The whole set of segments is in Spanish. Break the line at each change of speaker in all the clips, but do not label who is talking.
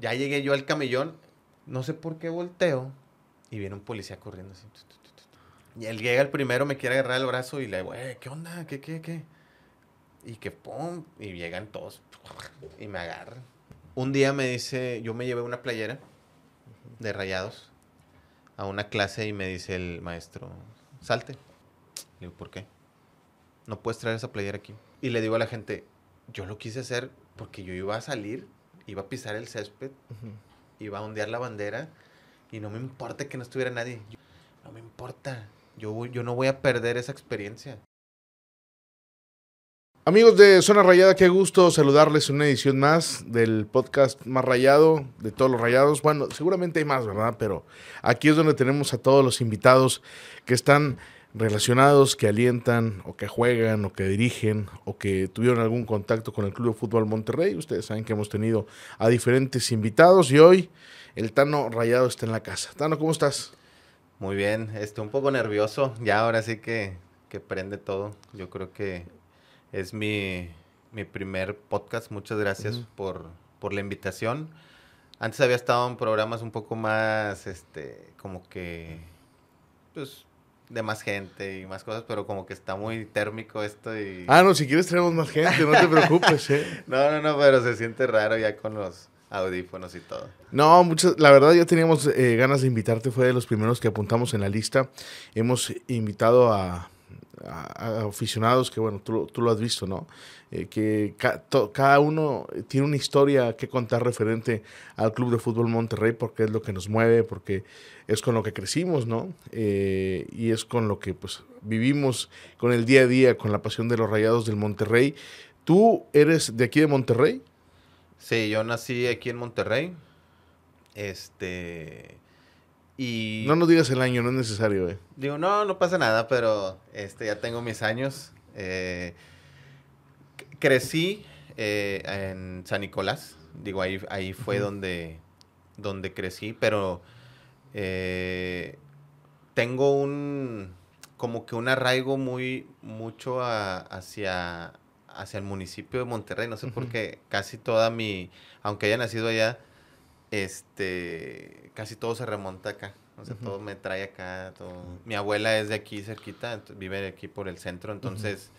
ya llegué yo al camellón, no sé por qué volteo y viene un policía corriendo así. Y él llega el primero, me quiere agarrar el brazo y le digo, eh, ¿qué onda? ¿Qué, qué, qué? Y que pum, y llegan todos y me agarran. Un día me dice, yo me llevé una playera de rayados a una clase y me dice el maestro, salte. Le digo, ¿por qué? No puedes traer esa playera aquí. Y le digo a la gente, yo lo quise hacer porque yo iba a salir, iba a pisar el césped, iba a ondear la bandera y no me importa que no estuviera nadie. no me importa. Yo, yo no voy a perder esa experiencia.
Amigos de Zona Rayada, qué gusto saludarles en una edición más del podcast más rayado, de todos los rayados. Bueno, seguramente hay más, ¿verdad? Pero aquí es donde tenemos a todos los invitados que están relacionados, que alientan, o que juegan, o que dirigen, o que tuvieron algún contacto con el Club de Fútbol Monterrey. Ustedes saben que hemos tenido a diferentes invitados y hoy el Tano Rayado está en la casa. Tano, ¿cómo estás?
Muy bien, estoy un poco nervioso. Ya ahora sí que, que prende todo. Yo creo que es mi, mi primer podcast. Muchas gracias por, por la invitación. Antes había estado en programas un poco más, este, como que, pues, de más gente y más cosas, pero como que está muy térmico esto y...
Ah, no, si quieres tenemos más gente, no te preocupes, ¿eh?
no, no, no, pero se siente raro ya con los audífonos y todo.
No, muchas, la verdad ya teníamos eh, ganas de invitarte, fue de los primeros que apuntamos en la lista. Hemos invitado a, aficionados que, bueno, tú, tú, lo has visto, ¿no? Eh, que cada uno tiene una historia que contar referente al Club de Fútbol Monterrey porque es lo que nos mueve, porque es con lo que crecimos, ¿no? Eh, y es con lo que pues vivimos con el día a día, con la pasión de los rayados del Monterrey. ¿Tú eres de aquí de Monterrey?
Sí, yo nací aquí en Monterrey. Este. Y.
No nos digas el año, no es necesario, eh.
Digo, no, no pasa nada, pero este, ya tengo mis años. Eh, crecí eh, en San Nicolás. Digo, ahí, ahí fue donde, donde crecí, pero eh, tengo un como que un arraigo muy mucho hacia, hacia el municipio de Monterrey. No sé por qué casi toda mi, aunque haya nacido allá, este, casi todo se remonta acá. O sea, todo me trae acá. Todo. Mi abuela es de aquí cerquita, vive aquí por el centro, entonces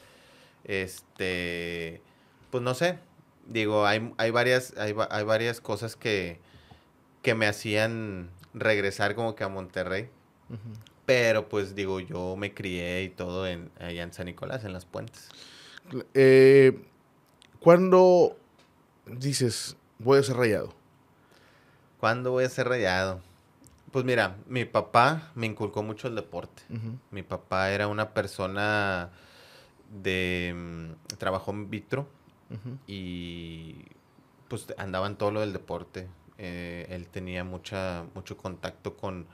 este, pues no sé, digo, hay, hay, varias, hay, hay varias cosas que, que me hacían regresar como que a Monterrey. Pero pues digo, yo me crié y todo en, allá en San Nicolás, en las puentes.
Eh, ¿Cuándo dices, voy a ser rayado?
¿Cuándo voy a ser rayado? Pues mira, mi papá me inculcó mucho el deporte. Mi papá era una persona de mm, trabajó en Vitro y pues andaba en todo lo del deporte. Eh, él tenía mucha, mucho contacto con,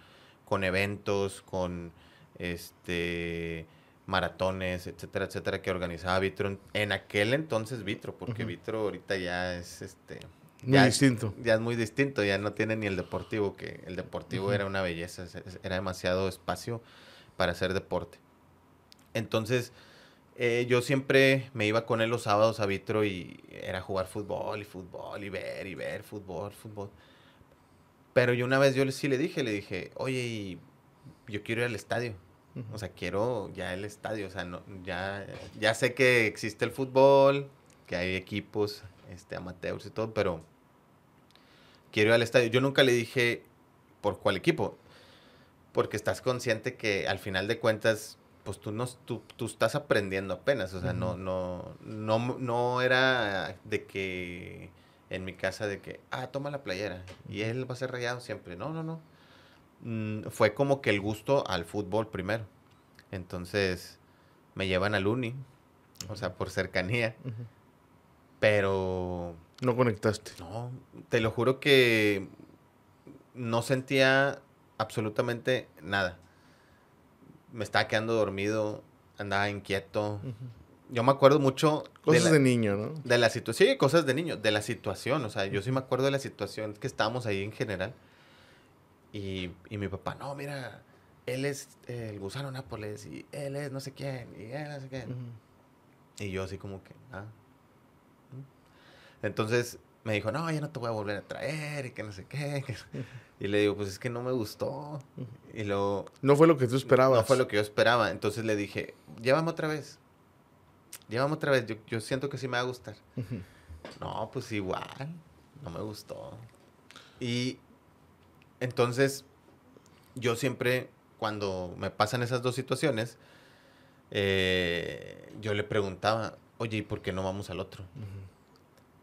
con eventos, con este maratones, etcétera, etcétera, que organizaba Vitro. En, aquel entonces Vitro, porque Vitro ahorita ya es este...
Muy distinto.
Ya es muy distinto, ya no tiene ni el deportivo, que el deportivo era una belleza, era demasiado espacio para hacer deporte. Entonces, eh, yo siempre me iba con él los sábados a Vitro y era jugar fútbol y fútbol y ver y ver fútbol, fútbol. Pero yo una vez yo sí le dije, le dije, oye, yo quiero ir al estadio. O sea, quiero ya el estadio. O sea, no, ya, ya sé que existe el fútbol, que hay equipos este, amateurs y todo, pero quiero ir al estadio. Yo nunca le dije por cuál equipo, porque estás consciente que al final de cuentas pues tú, no, tú, tú estás aprendiendo apenas, o sea, no, no, no, no era de que en mi casa de que, ah, toma la playera y él va a ser rayado siempre. No, no, no. Mm, fue como que el gusto al fútbol primero. Entonces me llevan al uni, o sea, por cercanía. Pero...
No conectaste.
No, te lo juro que no sentía absolutamente nada me estaba quedando dormido, andaba inquieto. Yo me acuerdo mucho...
Cosas de, niño, ¿no?
De la situación, sí, cosas de niño, de la situación, o sea, yo sí me acuerdo de la situación que estábamos ahí en general. Y, y mi papá, no, mira, él es el gusano Nápoles y él es no sé quién y él no sé quién. Y yo así como que, ah. Entonces me dijo, no, ya no te voy a volver a traer y que no sé qué. Y le digo, pues es que no me gustó. Y luego...
No fue lo que tú esperabas.
No fue lo que yo esperaba. Entonces le dije, llévame otra vez. Llévame otra vez. Yo, yo siento que sí me va a gustar. No, pues igual. No me gustó. Y entonces yo siempre, cuando me pasan esas dos situaciones, eh, yo le preguntaba, oye, ¿y por qué no vamos al otro?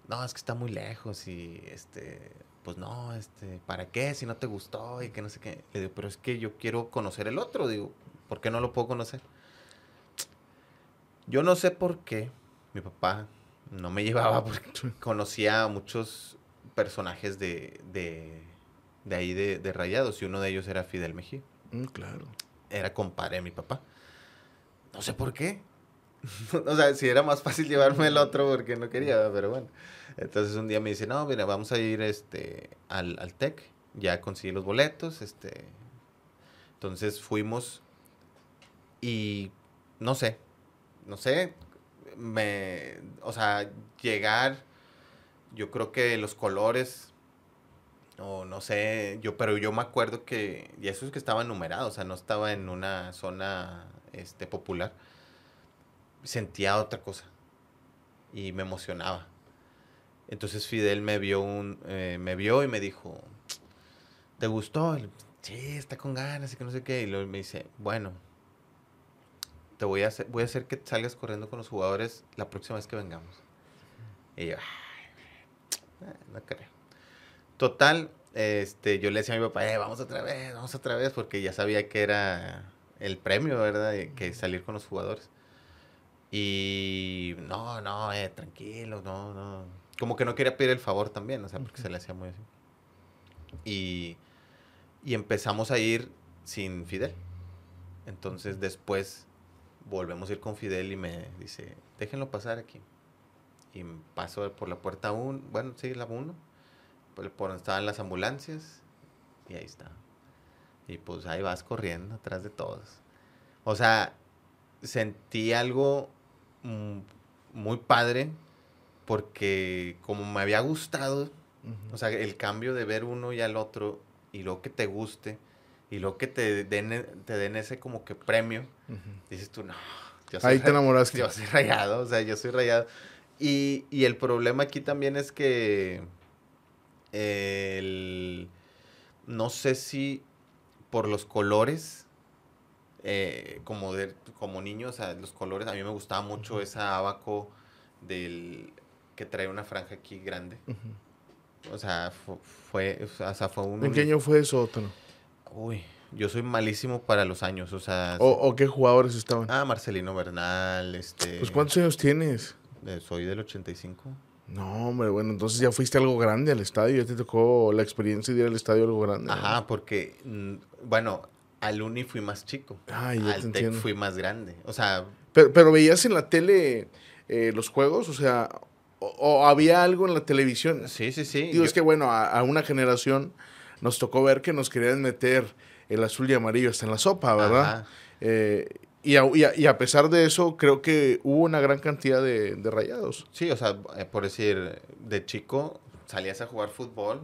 No, es que está muy lejos y este, pues no, este, ¿para qué? Si no te gustó y que no sé qué. Le digo, pero es que yo quiero conocer el otro, digo, ¿por qué no lo puedo conocer? Yo no sé por qué mi papá no me llevaba porque conocía a muchos personajes de, de, de ahí de, de, Rayados y uno de ellos era Fidel Mejía.
Mm, claro.
Era compadre de mi papá. No sé por qué. o sea, si era más fácil llevarme el otro porque no quería, pero bueno. Entonces un día me dice, no, mira, vamos a ir este, al, al TEC. Ya conseguí los boletos. Este. Entonces fuimos y no sé, no sé, me, o sea, llegar, yo creo que los colores, o no sé, yo, pero yo me acuerdo que, y eso es que estaba numerado, o sea, no estaba en una zona, este, popular, sentía otra cosa y me emocionaba. Entonces Fidel me vio un, eh, me vio y me dijo, ¿te gustó? Sí, está con ganas y que no sé qué. Y luego me dice, bueno, te voy a hacer, voy a hacer que salgas corriendo con los jugadores la próxima vez que vengamos. Y yo, ay, no creo. Total, este, yo le decía a mi papá, eh, vamos otra vez, vamos otra vez, porque ya sabía que era el premio, ¿verdad? Que salir con los jugadores. Y no, no, eh, tranquilo, no, no. Como que no quería pedir el favor también, o sea, porque se le hacía muy así. Y, y empezamos a ir sin Fidel. Entonces después volvemos a ir con Fidel y me dice, déjenlo pasar aquí. Y paso por la puerta 1, bueno, sí, la 1, por, por donde estaban las ambulancias, y ahí está. Y pues ahí vas corriendo atrás de todos. O sea, sentí algo muy padre porque como me había gustado, o sea, el cambio de ver uno y al otro y luego que te guste y luego que te den, te den ese como que premio, dices tú, no,
yo soy, Ahí te enamoraste.
Yo soy rayado, o sea, yo soy rayado. Y, y el problema aquí también es que el, no sé si por los colores, eh, como, de, como niño, o sea, los colores, a mí me gustaba mucho esa abaco del que trae una franja aquí grande. O sea, fue, o sea, fue un...
¿En qué año fue eso, Otto?
Uy, yo soy malísimo para los años, o sea...
¿O, qué jugadores estaban?
Ah, Marcelino Bernal, este...
Pues ¿cuántos años tienes?
Eh, soy del 85.
No, hombre, bueno, entonces ya fuiste algo grande al estadio, ya te tocó la experiencia de ir al estadio algo grande.
Ajá, porque, mm, bueno, al Uni fui más chico.
Ya
al TEC fui más grande, o sea...
Pero, veías en la tele eh, los juegos, o sea, o, había algo en la televisión.
Sí, sí, sí.
Digo, es que bueno, a una generación nos tocó ver que nos querían meter el azul y amarillo hasta en la sopa, ¿verdad? Eh, y, a, y, a, pesar de eso, creo que hubo una gran cantidad de, rayados.
Sí, o sea, eh, por decir, de chico salías a jugar fútbol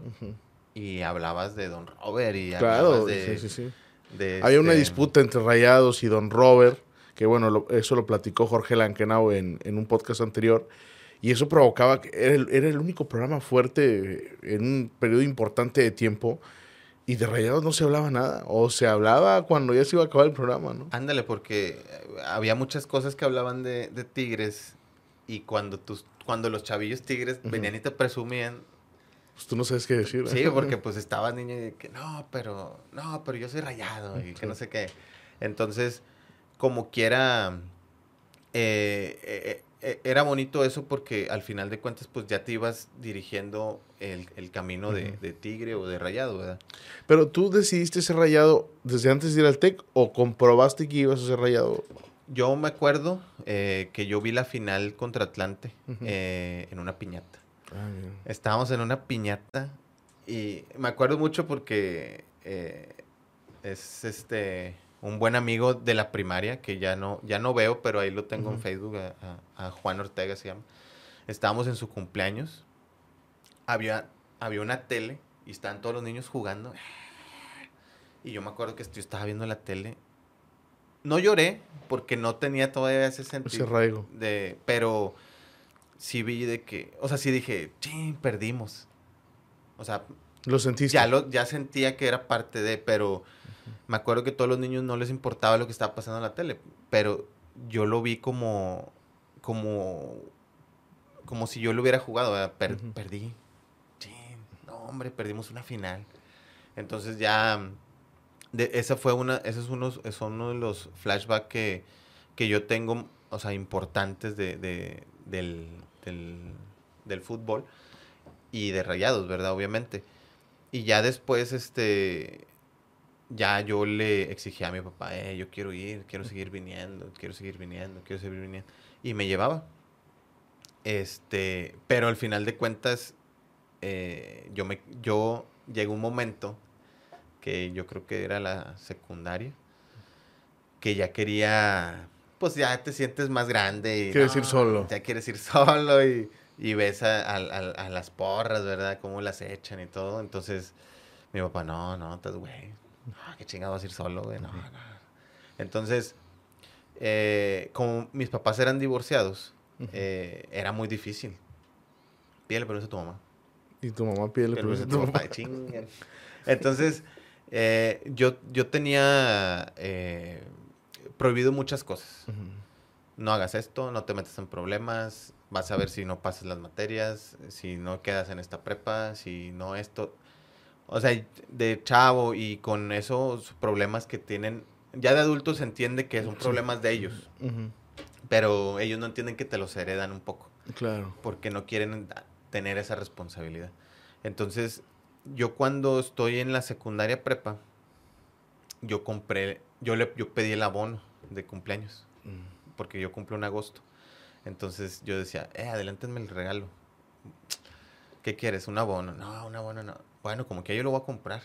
y hablabas de Don Robert y
claro, de, sí, sí, sí. Había una este disputa entre rayados y Don Robert, que bueno, eso lo platicó Jorge Lankenau en, en un podcast anterior. Y eso provocaba que era el, era el único programa fuerte en un periodo importante de tiempo y de Rayados no se hablaba nada. O se hablaba cuando ya se iba a acabar el programa, ¿no?
Ándale, porque había muchas cosas que hablaban de, de Tigres. Y cuando, tus, cuando los chavillos Tigres venían y te presumían.
Pues tú no sabes qué decir.
Sí, porque pues estaba niño y que no, pero, no, pero yo soy rayado y que no sé qué. Entonces, como quiera, eh, eh, e, era bonito eso porque al final de cuentas pues ya te ibas dirigiendo el, camino de, tigre o de rayado, ¿verdad?
Pero tú decidiste ser rayado desde antes de ir al TEC o comprobaste que ibas a ser rayado?
Yo me acuerdo eh, que yo vi la final contra Atlante eh, en una piñata. Ah, Estábamos en una piñata y me acuerdo mucho porque eh, es este un buen amigo de la primaria que ya no, ya no veo, pero ahí lo tengo en Facebook, a, Juan Ortega se llama. Estábamos en su cumpleaños. había, había una tele y estaban todos los niños jugando. Y yo me acuerdo que yo estaba viendo la tele. No lloré porque no tenía todavía ese sentido.
Ese raigo.
De, pero sí vi de que, o sea, sí dije, ching, perdimos. O sea,
lo sentiste.
Ya, lo, ya sentía que era parte de, pero me acuerdo que a todos los niños no les importaba lo que estaba pasando en la tele, pero yo lo vi como, como, como si yo lo hubiera jugado, perdí. no, hombre, perdimos una final. Entonces ya, de, esa fue una, ese es uno, es uno de los flashbacks que, que yo tengo, o sea, importantes de, de del, del, del fútbol y de rayados, ¿verdad? Obviamente. Y ya después, este, ya yo le exigía a mi papá, eh, yo quiero ir, quiero seguir viniendo, quiero seguir viniendo, quiero seguir viniendo. Y me llevaba. Este, pero al final de cuentas, eh, yo me, yo llegó un momento que yo creo que era la secundaria, que ya quería, pues ya te sientes más grande.
Y, quieres ir solo.
Ya quieres ir solo y y ves a, las porras, ¿verdad? Cómo las echan y todo. Entonces, mi papá, no, no, estás, güey. qué chingado vas a ir solo, güey. No, no. Entonces, eh, como mis papás eran divorciados, eh, era muy difícil. Pídele permiso a tu mamá.
Y tu mamá pídele permiso a tu papá.
Entonces, eh, yo, yo tenía prohibido muchas cosas. No hagas esto, no te metas en problemas, vas a ver si no pasas las materias, si no quedas en esta prepa, si no esto. O sea, de chavo y con esos problemas que tienen, ya de adultos se entiende que son problemas de ellos, pero ellos no entienden que te los heredan un poco.
Claro.
Porque no quieren tener esa responsabilidad. Entonces, yo cuando estoy en la secundaria prepa, yo compré, yo le yo pedí el abono de cumpleaños, mm. porque yo cumplo en agosto. Entonces yo decía, eh, adelántenme el regalo. ¿Qué quieres? ¿Un abono? No, un abono no. Bueno, como que yo lo voy a comprar.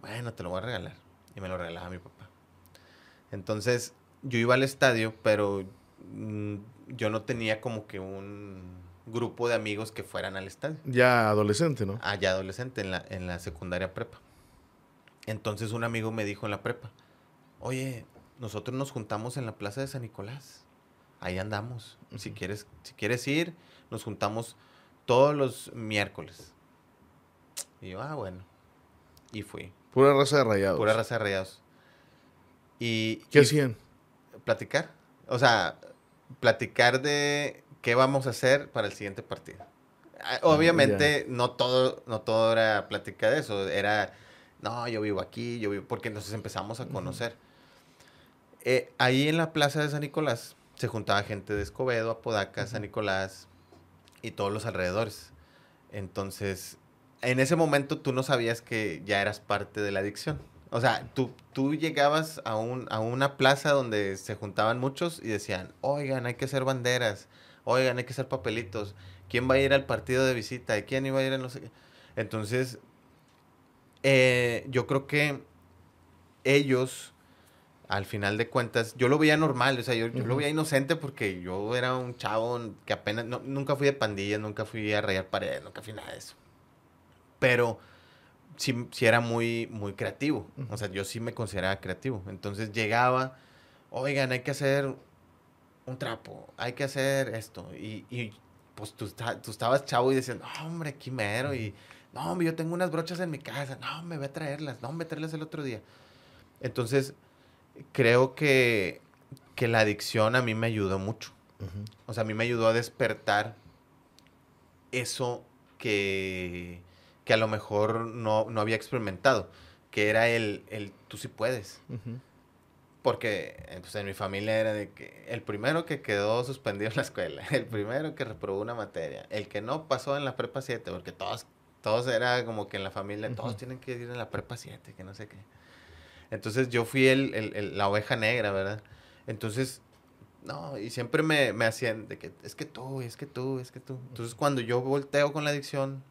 Bueno, te lo voy a regalar. Y me lo regalaba mi papá. Entonces yo iba al estadio, pero mm, yo no tenía como que un grupo de amigos que fueran al estadio.
Ya adolescente, ¿no?
Ah, ya adolescente, en la, en la secundaria prepa. Entonces un amigo me dijo en la prepa, oye, nosotros nos juntamos en la plaza de San Nicolás ahí andamos. Si quieres, si quieres ir, nos juntamos todos los miércoles. Y yo, ah, bueno. Y fui.
Pura raza de rayados.
Pura raza de rayados. Y,
¿Qué hacían?
Platicar. O sea, platicar de qué vamos a hacer para el siguiente partido. Ah, obviamente, no todo, no todo era platicar de eso. Era, no, yo vivo aquí, yo vivo. Porque entonces empezamos a conocer. Eh, ahí en la plaza de San Nicolás se juntaba gente de Escobedo, Apodaca, San Nicolás y todos los alrededores. Entonces, en ese momento tú no sabías que ya eras parte de la adicción. O sea, tú, tú llegabas a, un, a una plaza donde se juntaban muchos y decían, oigan, hay que hacer banderas, oigan, hay que hacer papelitos, ¿quién va a ir al partido de visita? ¿Quién iba a ir a no sé qué? Entonces, eh, yo creo que ellos al final de cuentas, yo lo veía normal, o sea, yo, lo veía inocente porque yo era un chavo que apenas, nunca fui de pandillas, nunca fui a rayar paredes, nunca fui nada de eso. Pero sí, sí era muy, muy creativo, o sea, yo sí me consideraba creativo. Entonces llegaba, oigan, hay que hacer un trapo, hay que hacer esto. Y, y pues tú, tú, estabas chavo y decías, no, hombre, quimero, y no, hombre, yo tengo unas brochas en mi casa, no, me voy a traerlas, no, me voy a traerlas el otro día. Entonces, creo que, la adicción a mí me ayudó mucho. O sea, a mí me ayudó a despertar eso que, que a lo mejor no, había experimentado, que era el, el tú sí puedes. Porque eh, pues, en mi familia era de que el primero que quedó suspendido en la escuela, el primero que reprobó una materia, el que no pasó en la prepa 7, porque todos, todos era como que en la familia, todos tienen que ir en la prepa 7, que no sé qué. Entonces yo fui el, la oveja negra, ¿verdad? Entonces, no, y siempre me, me hacían de que es que tú, es que tú, es que tú. Entonces cuando yo volteo con la adicción,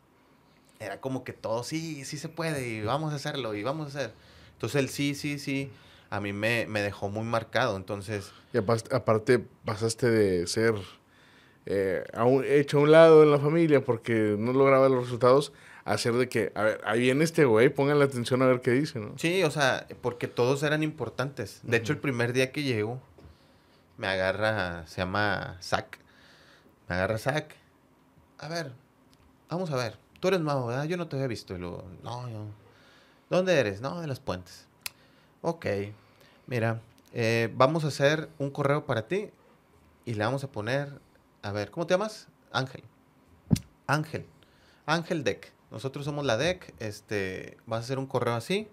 era como que todo, sí, sí se puede, y vamos a hacerlo, y vamos a hacer. Entonces el sí, sí, sí, a mí me, dejó muy marcado, entonces...
Y aparte, pasaste de ser eh, hecho a un lado en la familia porque no lograba los resultados, hacer de que, a ver, ahí viene este güey, pongan la atención a ver qué dice, ¿no?
Sí, o sea, porque todos eran importantes. De hecho, el primer día que llego, me agarra, se llama Zack, me agarra Zack. A ver, vamos a ver, tú eres nuevo, ¿verdad? Yo no te había visto. Y luego, no, yo. ¿Dónde eres? No, de las puentes. Ok, mira, eh, vamos a hacer un correo para ti y le vamos a poner, a ver, ¿cómo te llamas? Ángel. Ángel. Ángel Deck. Nosotros somos la DEC, este, vas a hacer un correo así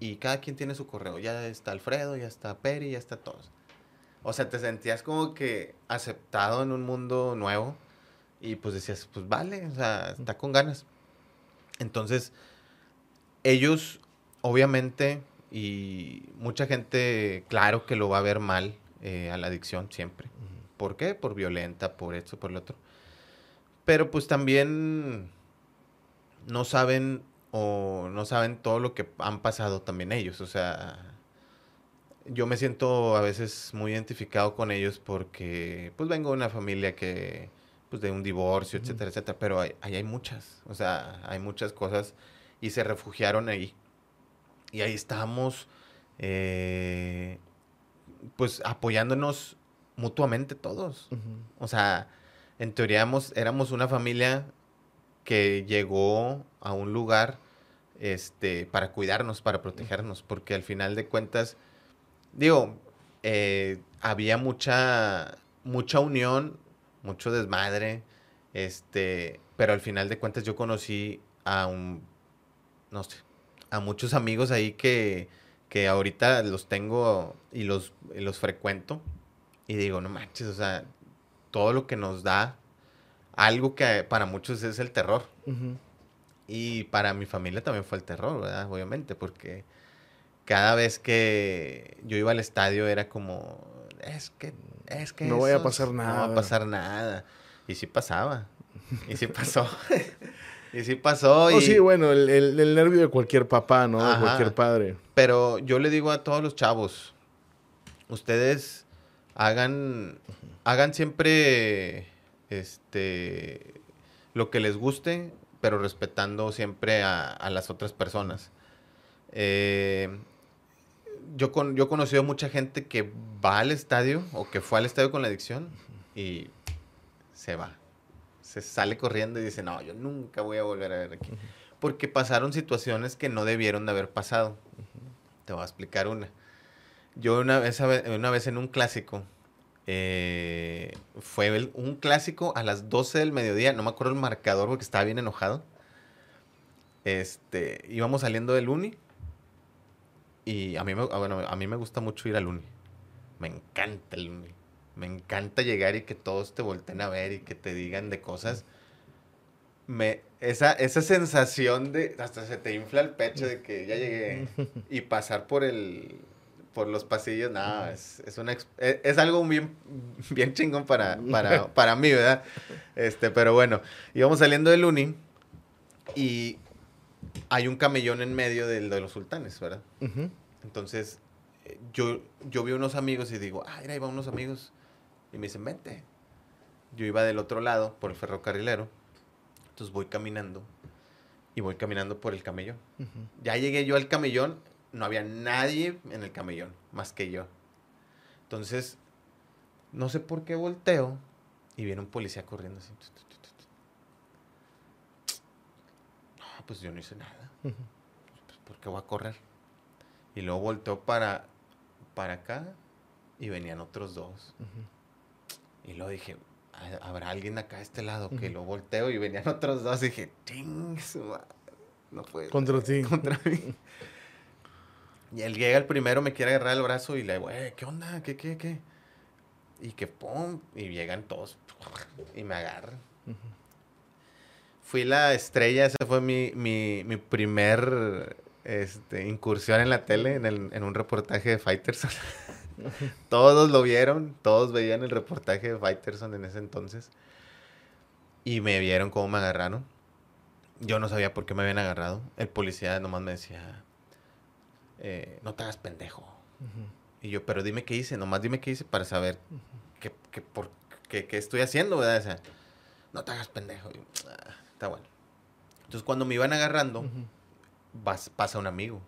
y cada quien tiene su correo. Ya está Alfredo, ya está Peri, ya está todos. O sea, te sentías como que aceptado en un mundo nuevo y pues decías, pues vale, o sea, está con ganas. Entonces, ellos, obviamente, y mucha gente, claro que lo va a ver mal eh, a la adicción siempre. ¿Por qué? Por violenta, por esto, por lo otro. Pero pues también no saben o no saben todo lo que han pasado también ellos. O sea, yo me siento a veces muy identificado con ellos porque pues vengo de una familia que, pues de un divorcio, etcétera, etcétera, pero ahí hay, muchas, o sea, hay muchas cosas y se refugiaron ahí. Y ahí estamos, eh, pues apoyándonos mutuamente todos. O sea, en teoría éramos, éramos una familia que llegó a un lugar este, para cuidarnos, para protegernos, porque al final de cuentas, digo, eh, había mucha, mucha unión, mucho desmadre, este, pero al final de cuentas yo conocí a un, no sé, a muchos amigos ahí que, que ahorita los tengo y los, y los frecuento y digo, no manches, o sea, todo lo que nos da algo que para muchos es el terror. Y para mi familia también fue el terror, ¿verdad? Obviamente, porque cada vez que yo iba al estadio era como, es que, es que...
No voy a pasar nada.
No va a pasar nada. Y sí pasaba. Y sí pasó. y sí pasó.
Oh, sí, bueno, el, nervio de cualquier papá, ¿no? De cualquier padre.
Pero yo le digo a todos los chavos, ustedes hagan, hagan siempre este, lo que les guste, pero respetando siempre a, las otras personas. Eh, yo, con, yo he conocido mucha gente que va al estadio o que fue al estadio con la adicción y se va. Se sale corriendo y dice, no, yo nunca voy a volver a ver aquí. Porque pasaron situaciones que no debieron de haber pasado. Te voy a explicar una. Yo una vez, una vez en un clásico, eh, fue un clásico a las 12 del mediodía, no me acuerdo el marcador porque estaba bien enojado. Este, íbamos saliendo del uni y a mí me, ah, bueno, a mí me gusta mucho ir al uni. Me encanta el uni. Me encanta llegar y que todos te volteen a ver y que te digan de cosas. Me, esa, esa sensación de hasta se te infla el pecho de que ya llegué y pasar por el por los pasillos, no, es, es, una, e, es, algo bien, bien chingón para, para, para mí, ¿verdad? Este, pero bueno, íbamos saliendo del uni y hay un camellón en medio del de los sultanes, ¿verdad? Entonces, eh, yo, yo vi unos amigos y digo, ah, ahí van unos amigos. Y me dicen, vente. Yo iba del otro lado, por el ferrocarrilero. Entonces voy caminando y voy caminando por el camellón. Ya llegué yo al camellón no había nadie en el camellón más que yo. Entonces, no sé por qué volteo y viene un policía corriendo así. No, pues yo no hice nada. Pues, ¿Por qué voy a correr? Y luego volteó para, para acá y venían otros dos. Y luego dije, ¿habrá alguien acá a este lado? Que lo volteo y venían otros dos. Y dije, ¡ting! No puede.
Contra ti.
Contra mí. Y él llega el primero, me quiere agarrar el brazo y le digo, eh, ¿qué onda? ¿Qué, qué, qué? Y que pum, y llegan todos y me agarran. Fui la estrella, esa fue mi, mi, mi primer este, incursión en la tele, en, el, en un reportaje de Fighterson. todos lo vieron, todos veían el reportaje de Fighterson en ese entonces. Y me vieron cómo me agarraron. Yo no sabía por qué me habían agarrado. El policía nomás me decía, eh, no te hagas pendejo. Y yo, pero dime qué hice, nomás dime qué hice para saber qué, ¿qué, qué estoy haciendo, verdad? O sea, no te hagas pendejo. Y yo, "Ah, está bueno. Entonces, cuando me iban agarrando, vas- pasa un amigo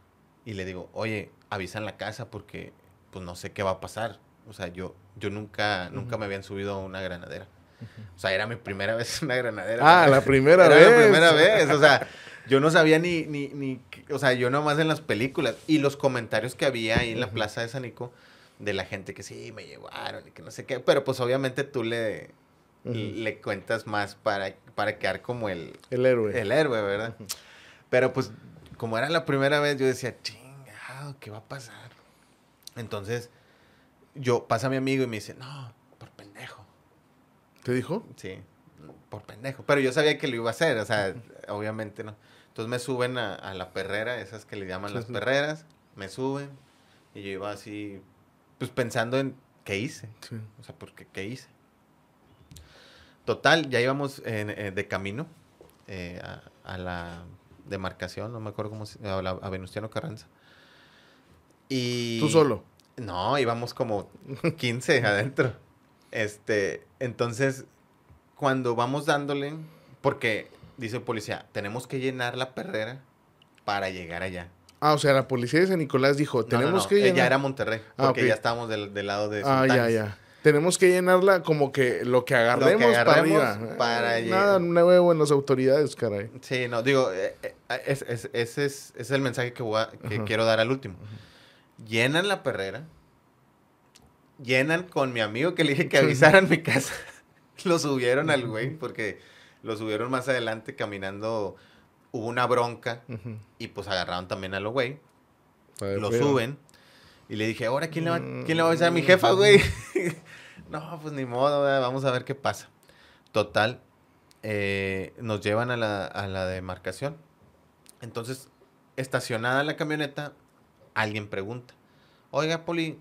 y le digo, oye, avisa en la casa porque pues no sé qué va a pasar. O sea, yo, yo nunca, nunca me habían subido a una granadera. O sea, era mi primera vez en una granadera.
Ah, la primera
Era
vez.
la primera vez. O sea, yo no sabía ni, ni, ni, o sea, yo nomás en las películas y los comentarios que había ahí en la plaza de Sanico de la gente que sí, me llevaron y que no sé qué. Pero pues obviamente tú le, le cuentas más para, para quedar como el,
El héroe.
el héroe, ¿verdad? Pero pues, como era la primera vez, yo decía, chingado, ¿qué va a pasar? Entonces, yo, pasa mi amigo y me dice, no, por pendejo.
¿Te dijo?
Sí, por pendejo. Pero yo sabía que lo iba a hacer, o sea, obviamente no. Entonces me suben a, a la perrera, esas que le llaman
Sí,
las
sí.
perreras, me suben y yo iba así, pues pensando en qué hice,
Sí.
o sea, porque qué hice. Total, ya íbamos eh, de camino eh, a, a la demarcación, no me acuerdo cómo se a, a Venustiano Carranza. Y
Tú solo.
no, íbamos como 15 adentro. Este, entonces, cuando vamos dándole, porque dice el policía, tenemos que llenar la perrera para llegar allá.
Ah, o sea, la policía de San Nicolás dijo,
No, no,
tenemos
no,
que llenar...
Ya era Monterrey,
Ah,
porque ya estábamos del, del lado de
Ah, ya,
Sultanes.
ya. Tenemos que llenarla como que lo que agarremos,
agarremos
para arriba.
para
Nada nuevo en las autoridades, caray.
Sí, no, digo, eh, eh, es- es- ese es, es el mensaje que, voy a- que
Ajá.
quiero dar al último. Llenan la perrera, llenan con mi amigo que le dije que avisaran mi casa. lo subieron al güey, porque lo subieron más adelante caminando. Hubo una bronca y pues agarraron también a lo güey. Lo suben y le dije, ahora quién le va, quién le va a avisar a mi jefa, güey. no, pues ni modo, vamos a ver qué pasa. Total, eh, nos llevan a la, a la demarcación. Entonces, estacionada la camioneta, alguien pregunta, oiga, Poli,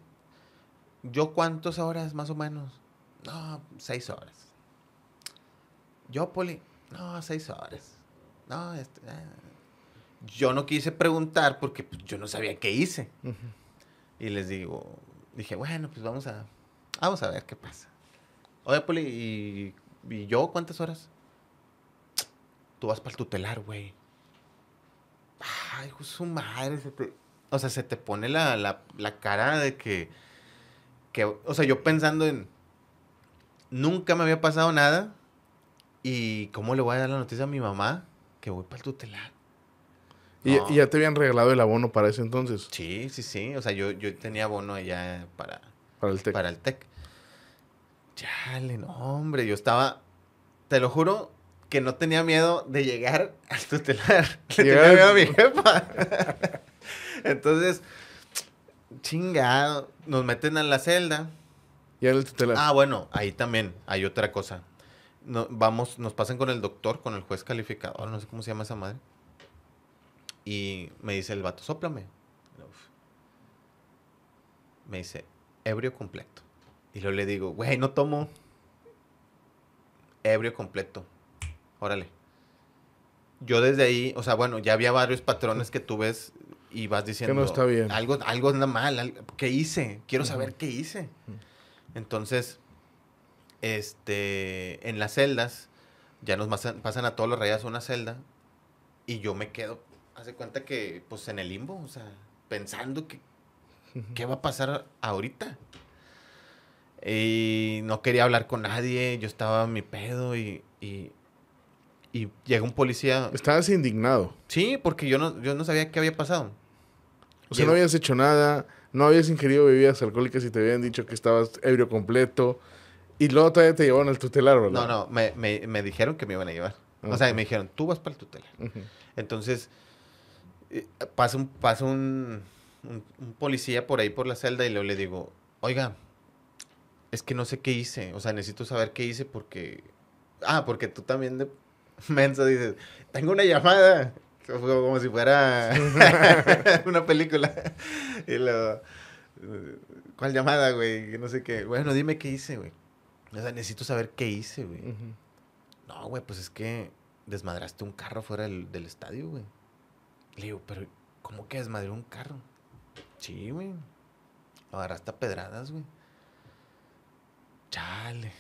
¿yo cuántas horas más o menos? No, seis horas. Yo, Poli, no, seis horas. No, este, ah. Yo no quise preguntar porque pues, yo no sabía qué hice. Y les digo, dije, bueno, pues vamos a, vamos a ver qué pasa. Oye, Poli, ¿y, y yo cuántas horas? Tú vas para el tutelar, güey. Ay, hijo su madre. se te- O sea, se te pone la, la, la cara de que, que, o sea, yo pensando en, nunca me había pasado nada. ¿Y cómo le voy a dar la noticia a mi mamá que voy para el tutelar?
Y,
No.
y ya te habían regalado el abono para ese entonces,
Sí, sí, sí. O sea, yo, yo tenía bono ya para,
para el TEC.
para el TEC. Chale, no, hombre, yo estaba, te lo juro, que no tenía miedo de llegar al tutelar. Le tenía miedo a mi jefa. Entonces, chingado, nos meten a la celda.
Ya en el tutelar.
Ah, bueno, ahí también hay otra cosa. No, vamos, nos pasan con el doctor, con el juez calificador, no sé cómo se llama esa madre. Y me dice el vato, sóplame. Uf. Me dice, ebrio completo. Y luego le digo, güey, no tomo. Ebrio completo. Órale. Yo desde ahí, o sea, bueno, ya había varios patrones que tú ves y vas diciendo...
está bien.
Algo, algo anda mal. al- ¿Qué hice? Quiero saber qué hice. Entonces, este, en las celdas, ya nos pasan, pasan a todos los rayas a una celda y yo me quedo, hace cuenta que, pues en el limbo, o sea, pensando que, ¿qué va a pasar ahorita? Y no quería hablar con nadie, yo estaba en mi pedo y, y, y llega un policía.
Estabas indignado.
Sí, porque yo no, yo no sabía qué había pasado.
O sea, no habías hecho nada, no habías ingerido bebidas alcohólicas y te habían dicho que estabas ebrio completo. Y luego todavía te llevaron al tutelar, ¿verdad?
No, no, me, me, me dijeron que me iban a llevar. O sea, me dijeron, tú vas para el tutelar. Entonces, eh, pasa, un, pasa un, un- un policía por ahí por la celda y luego le digo, oiga, es que no sé qué hice. O sea, necesito saber qué hice porque... Ah, porque tú también de menso dices, tengo una llamada. Como, si fuera una película. Y luego, ¿cuál llamada, güey? No sé qué. Bueno, dime qué hice, güey. O sea, necesito saber qué hice, güey. No, güey, pues es que desmadraste un carro fuera del, del estadio, güey. Le digo, pero ¿cómo que desmadré un carro? Sí, güey. Lo agarraste a pedradas, güey. Chale.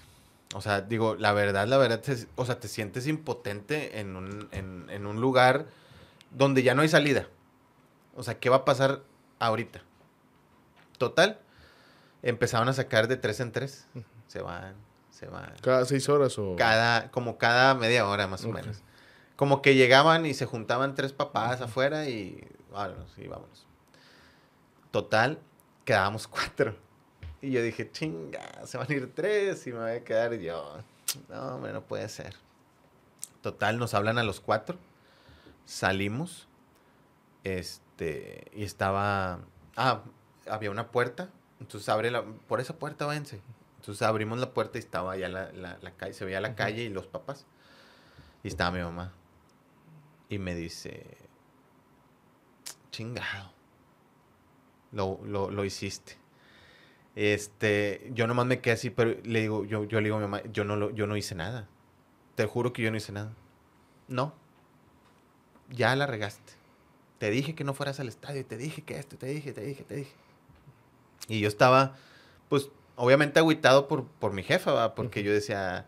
O sea, digo, la verdad, la verdad, o sea, te sientes impotente en un, en un lugar donde ya no hay salida. O sea, ¿qué va a pasar ahorita? Total, empezaron a sacar de tres en tres. Se van, se van.
¿Cada seis horas o...?
Cada, como cada media hora más o menos. Como que llegaban y se juntaban tres papás afuera y vámonos, y vámonos. Total, quedábamos cuatro. Y yo dije, chinga, se van a ir tres y me voy a quedar yo. No, hombre, no puede ser. Total, nos hablan a los cuatro. Salimos. Este, y estaba... Ah, había una puerta. Entonces abre la... Por esa puerta váyanse. Entonces abrimos la puerta y estaba ya la, la, calle, se veía la calle y los papás. Y estaba mi mamá. Y me dice, chingado, lo, lo, lo, hiciste. Este, yo nomás me quedé así, pero le digo, yo, yo le digo a mi mamá, yo no, lo, yo no hice nada. Te juro que yo no hice nada. No. Ya la regaste. Te dije que no fueras al estadio, te dije que esto, te dije, te dije, te dije. Y yo estaba, pues, obviamente agüitado por, por mi jefa, porque yo decía,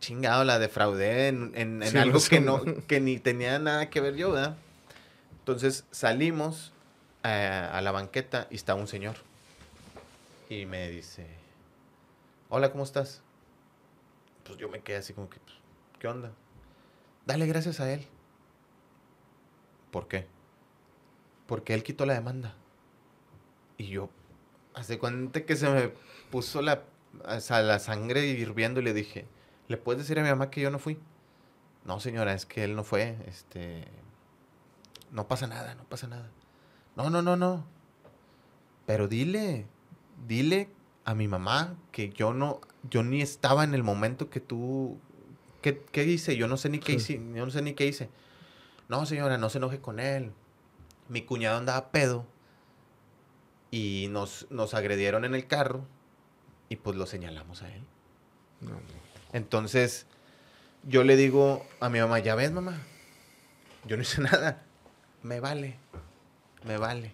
chingado, la defraudé en, en, algo que, no, que ni tenía nada que ver yo, ¿verdad? Entonces salimos eh, a la banqueta y está un señor. Y me dice, hola, ¿cómo estás? Pues yo me quedé así como que, pues, ¿qué onda? Dale gracias a él. ¿Por qué? Porque él quitó la demanda. Y yo, hace cuenta que se me puso la, la sangre hirviendo y le dije, ¿le puedes decir a mi mamá que yo no fui? No, señora, es que él no fue. Este, no pasa nada, no pasa nada. No, no, no, no. Pero dile, dile a mi mamá que yo no, yo ni estaba en el momento que tú, ¿qué, qué hice? Yo no sé ni qué hice, yo no sé ni qué hice. No, señora, no se enoje con él. Mi cuñado andaba pedo y nos, nos agredieron en el carro y pues lo señalamos a él. Entonces, yo le digo a mi mamá, ya ves, mamá, yo no hice nada. Me vale, me vale.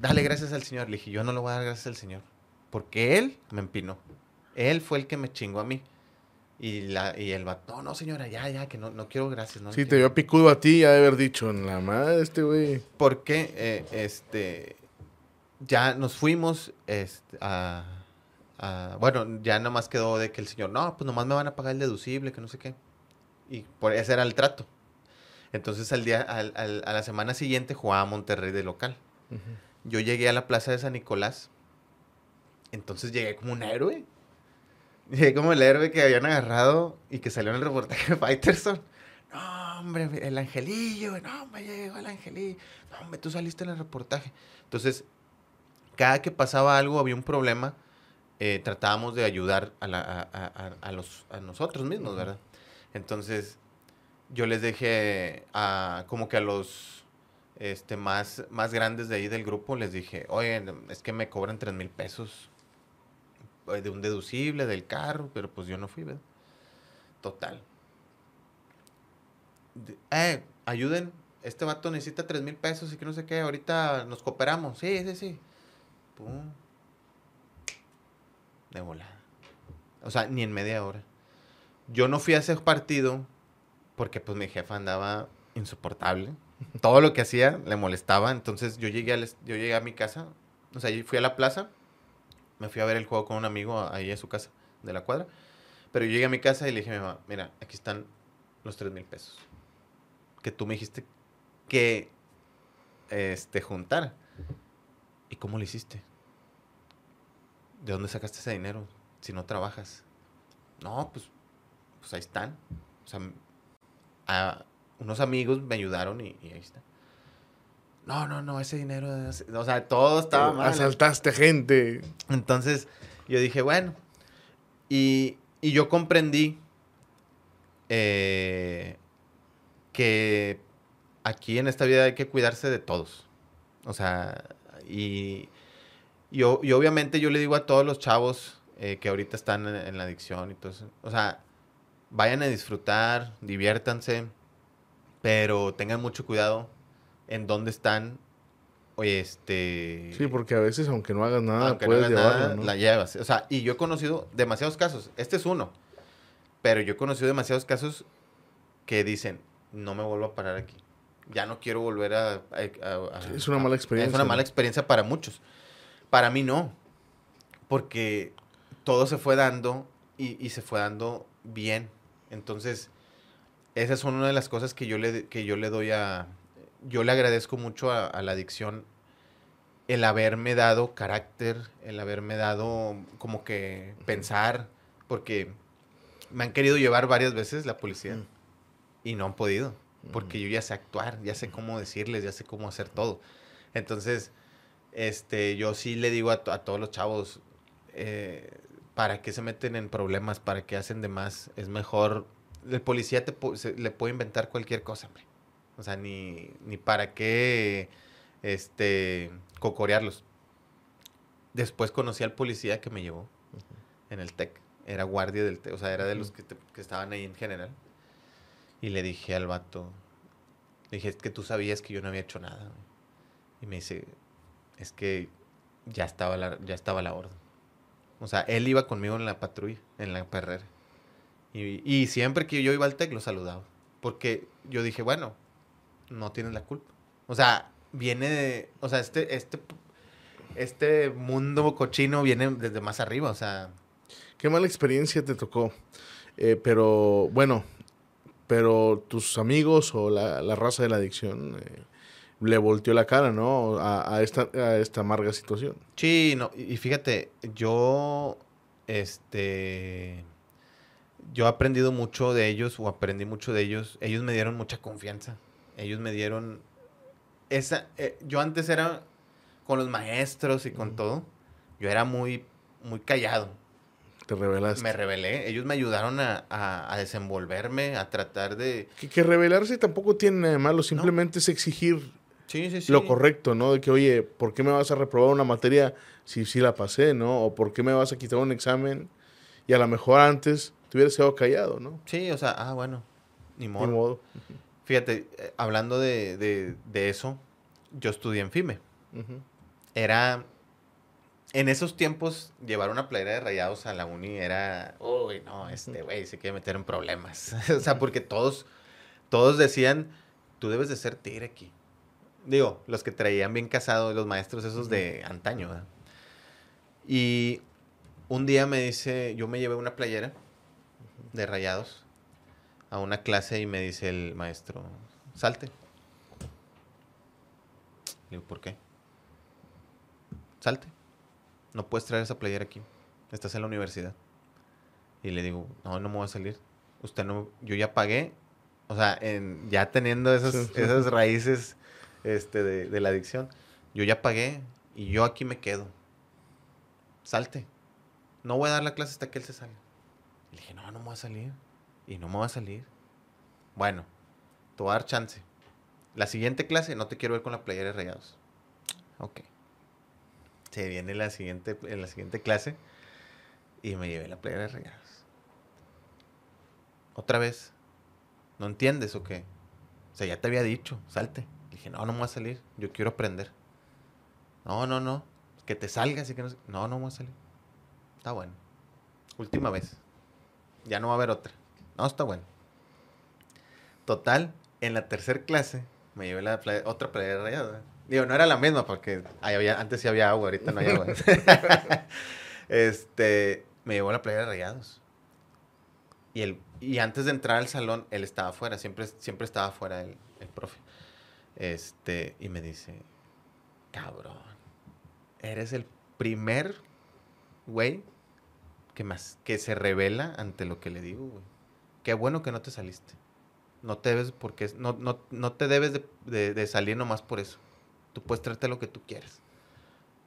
Dale gracias al Señor. Le dije, yo no lo voy a dar gracias al Señor. Porque Él me empinó. Él fue el que me chingó a mí. Y, la, y el vato, no, no, señora, ya, ya, que no, no quiero gracias. No
sí, te vio picudo a ti, ya de haber dicho, en la madre este güey.
Porque, eh, este, ya nos fuimos este, a, Bueno, ya nomás quedó de que el señor, no, pues nomás me van a pagar el deducible, que no sé qué. Y por ese era el trato. Entonces al día, al, a la semana siguiente jugaba Monterrey de local. Yo llegué a la plaza de San Nicolás. Entonces llegué como un héroe. Llegué como el héroe que habían agarrado y que salió en el reportaje de Fighterson. No, hombre, el angelillo, no, hombre, llegó el angelillo. No, hombre, tú saliste en el reportaje. Entonces, cada que pasaba algo, había un problema, eh, tratábamos de ayudar a, los, a nosotros mismos, ¿verdad? Entonces, yo les dejé a, como que a los este, más, más grandes de ahí del grupo, les dije, oye, es que me cobran tres mil pesos eh, de un deducible del carro, pero pues yo no fui, ¿verdad? Total. Eh, ayuden, este vato necesita tres mil pesos y que no sé qué, ahorita nos cooperamos. Sí, sí, sí. De volada. O sea, ni en media hora. Yo no fui a ese partido porque pues mi jefa andaba insoportable. Todo lo que hacía le molestaba. Entonces yo llegué, a yo llegué a mi casa. O sea, fui a la plaza. Me fui a ver el juego con un amigo ahí a su casa de la cuadra. Pero yo llegué a mi casa y le dije a mi mamá, mira, aquí están los tres mil pesos. Que tú me dijiste que este, juntara. ¿Y cómo lo hiciste? ¿De dónde sacaste ese dinero si no trabajas? No, pues, pues ahí están. O sea, unos amigos me ayudaron y, ahí está. No, no, no, ese dinero, o sea, todo estaba mal.
Asaltaste gente.
Entonces, yo dije, bueno, y, y yo comprendí eh, que aquí en esta vida hay que cuidarse de todos. O sea, y, y, obviamente yo le digo a todos los chavos eh, que ahorita están en, la adicción y todo eso, o sea, vayan a disfrutar, diviértanse, pero tengan mucho cuidado en dónde están oye, este...
Sí, porque a veces, aunque no hagas nada,
aunque no
puedes
hagas
llevarla,
nada,
¿no?
la llevas. O sea, y yo he conocido demasiados casos. Este es uno. Pero yo he conocido demasiados casos que dicen, no me vuelvo a parar aquí. Ya no quiero volver a... a- a- a-
es una mala experiencia,
Es una
¿no?
mala experiencia para muchos. Para mí no. Porque todo se fue dando y, y se fue dando bien. Entonces, esa es una de las cosas que yo le, que yo le doy a... Yo le agradezco mucho a, a la adicción el haberme dado carácter, el haberme dado como que pensar, porque me han querido llevar varias veces la policía
Mm.
y no han podido, porque yo ya sé actuar, ya sé cómo decirles, ya sé cómo hacer todo. Entonces, este, yo sí le digo a, a todos los chavos, eh, ¿para qué se meten en problemas? ¿Para qué hacen de más? Es mejor, el policía te se- le puede inventar cualquier cosa, hombre. O sea, ni, ni para qué, este, cocorearlos. Después conocí al policía que me llevó en el TEC. Era guardia del TEC, o sea, era de los que, te- que estaban ahí en general. Y le dije al vato, le dije, es que tú sabías que yo no había hecho nada. güey". Y me dice, es que ya estaba la, ya estaba la orden. O sea, él iba conmigo en la patrulla, en la perrera. Y, y siempre que yo iba al TEC lo saludaba. Porque yo dije, bueno, no tienes la culpa. O sea, viene de, o sea, este, este, este mundo cochino viene desde más arriba, o sea,
Qué mala experiencia te tocó. Eh, pero bueno, pero tus amigos o la, la raza de la adicción eh, le volteó la cara, ¿no? A, a esta, a esta amarga situación.
Sí, no, y fíjate, yo, este, yo he aprendido mucho de ellos, o aprendí mucho de ellos, ellos me dieron mucha confianza, ellos me dieron, esa, eh, yo antes era con los maestros y con todo, yo era muy, muy callado,
Te revelaste.
me rebelé, ellos me ayudaron a, a- a desenvolverme, a tratar de,
Que, que revelarse tampoco tiene nada de malo, simplemente es exigir
sí, sí, sí,
lo correcto, ¿no? De que, oye, ¿por qué me vas a reprobar una materia si sí la pasé, ¿no? O ¿por qué me vas a quitar un examen? Y a lo mejor antes te hubieras quedado callado, ¿no?
sí, o sea, ah, bueno, ni modo.
Ni modo.
Fíjate, eh, hablando de, de- de eso, yo estudié en FIME. Era. En esos tiempos, llevar una playera de rayados a la uni era. Uy, no, este güey se quiere meter en problemas. o sea, porque todos, todos decían, tú debes de ser tigre aquí. Digo, los que traían bien casados, los maestros esos de antaño, ¿verdad? Y un día me dice, yo me llevé una playera de rayados a una clase y me dice el maestro, salte. Le digo, ¿por qué? Salte. No puedes traer esa playera aquí. Estás en la universidad. Y le digo, no, no me voy a salir. Usted no, yo ya pagué. O sea, en, ya teniendo esas, esas raíces este, de, la adicción, yo ya pagué y yo aquí me quedo. Salte. No voy a dar la clase hasta que él se salga. Y le dije, no, no me voy a salir. Y no me voy a salir. Bueno, te voy a dar chance. La siguiente clase no te quiero ver con la playera de rayados. Ok. Se viene la siguiente, en la siguiente clase y me llevé la playera de rayados. Otra vez. ¿No entiendes o qué? O sea, ya te había dicho, salte. Dije, no, no me voy a salir. Yo quiero aprender. No, no, no. Que te salgas y que no... No, no me voy a salir. Está bueno. Última vez. Ya no va a haber otra. No, está bueno. Total, en la tercera clase me llevé la playa- otra playera. ¿eh? Digo, no era la misma porque había, antes sí había agua, ahorita no hay agua. este, me llevó la playera de rayados. Y, el, y antes de entrar al salón, él estaba afuera, siempre, siempre estaba afuera el, el profe. Este, y me dice, cabrón, eres el primer güey que, más, que se revela ante lo que le digo. Qué bueno que no te saliste. No te debes, porque, no, no, no te debes de, de- de salir nomás por eso. Tú puedes traerte lo que tú quieras.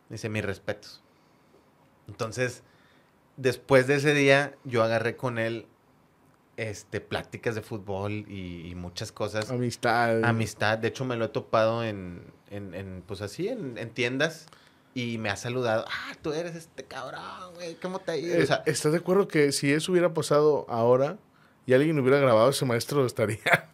Dice, mis respetos. Entonces, después de ese día, yo agarré con él este, pláticas de fútbol y, y muchas cosas.
Amistad.
Amistad. De hecho, me lo he topado en, en, en, pues así, en, en tiendas. Y me ha saludado. Ah, tú eres este cabrón, güey. ¿Cómo te ha ido?
Eh,
O sea,
¿Estás de acuerdo que si eso hubiera pasado ahora y alguien hubiera grabado ese maestro estaría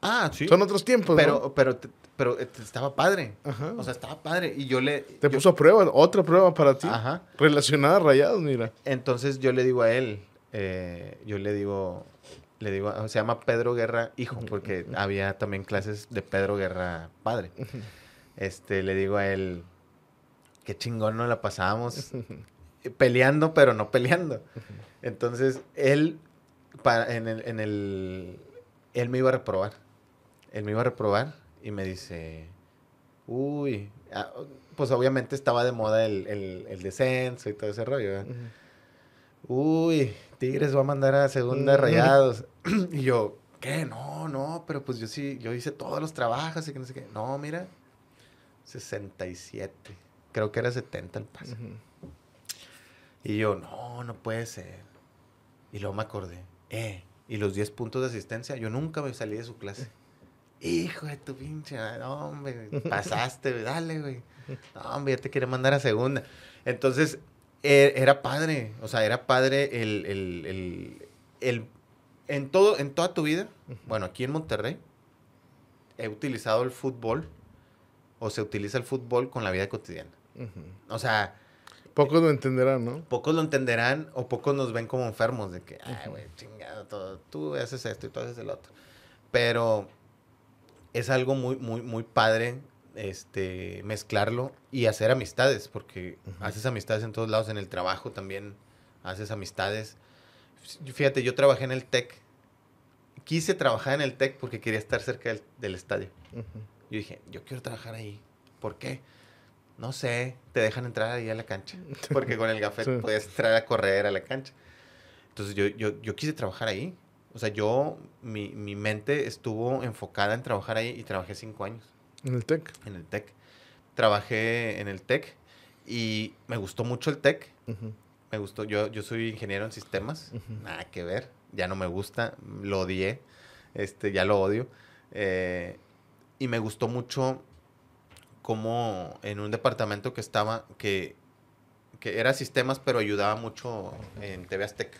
Ah, sí.
Son otros tiempos,
pero,
¿no?
pero, pero eh, estaba padre.
Ajá.
O sea, estaba padre. Y yo le...
Te
yo-
puso a prueba, otra prueba para ti.
Ajá.
Relacionada a rayados, mira.
Entonces yo le digo a él, eh, yo le digo, le digo, se llama Pedro Guerra hijo, porque había también clases de Pedro Guerra padre. Este, le digo a él, qué chingón nos la pasábamos peleando, pero no peleando. Entonces él, para, en el, en el, él me iba a reprobar. Él me iba a reprobar y me dice, uy, ah, pues obviamente estaba de moda el, el- descenso y todo ese rollo. Uy, Tigres va a mandar a segunda
Mm.
rayados. y yo, ¿qué? No, no, pero pues yo sí, yo hice todos los trabajos y que no sé qué. No, mira, 67. Creo que era 70 el pase. Y yo, no, no puede ser. Y luego me acordé, eh, y los 10 puntos de asistencia, yo nunca me salí de su clase. Hijo de tu pinche, no, hombre, pasaste, dale, güey. No, hombre, ya te quiere mandar a segunda. Entonces, era padre, o sea, era padre el, el, el, el- en todo, en toda tu vida, bueno, aquí en Monterrey, he utilizado el fútbol, o se utiliza el fútbol con la vida cotidiana. O sea,
Pocos lo entenderán, ¿no?
pocos lo entenderán o pocos nos ven como enfermos de que, ay, güey, chingado, todo, tú haces esto y tú haces el otro. Pero es algo muy, muy, muy padre este, mezclarlo y hacer amistades, porque haces amistades en todos lados, en el trabajo también haces amistades. Fíjate, yo trabajé en el TEC. Quise trabajar en el TEC porque quería estar cerca del, del estadio. Yo dije, yo quiero trabajar ahí. ¿Por qué? No sé, te dejan entrar ahí a la cancha. Porque con el café
Sí.
puedes entrar a correr a la cancha. Entonces yo, yo, yo quise trabajar ahí. O sea, yo, mi, mi mente estuvo enfocada en trabajar ahí y trabajé cinco años
En el TEC.
en el TEC. Trabajé en el TEC y me gustó mucho el TEC.
Ujú.
Me gustó, yo, yo soy ingeniero en sistemas, nada que ver, ya no me gusta, lo odié, este, ya lo odio. Eh, y me gustó mucho como en un departamento que estaba, que, que era sistemas, pero ayudaba mucho en TV Azteca.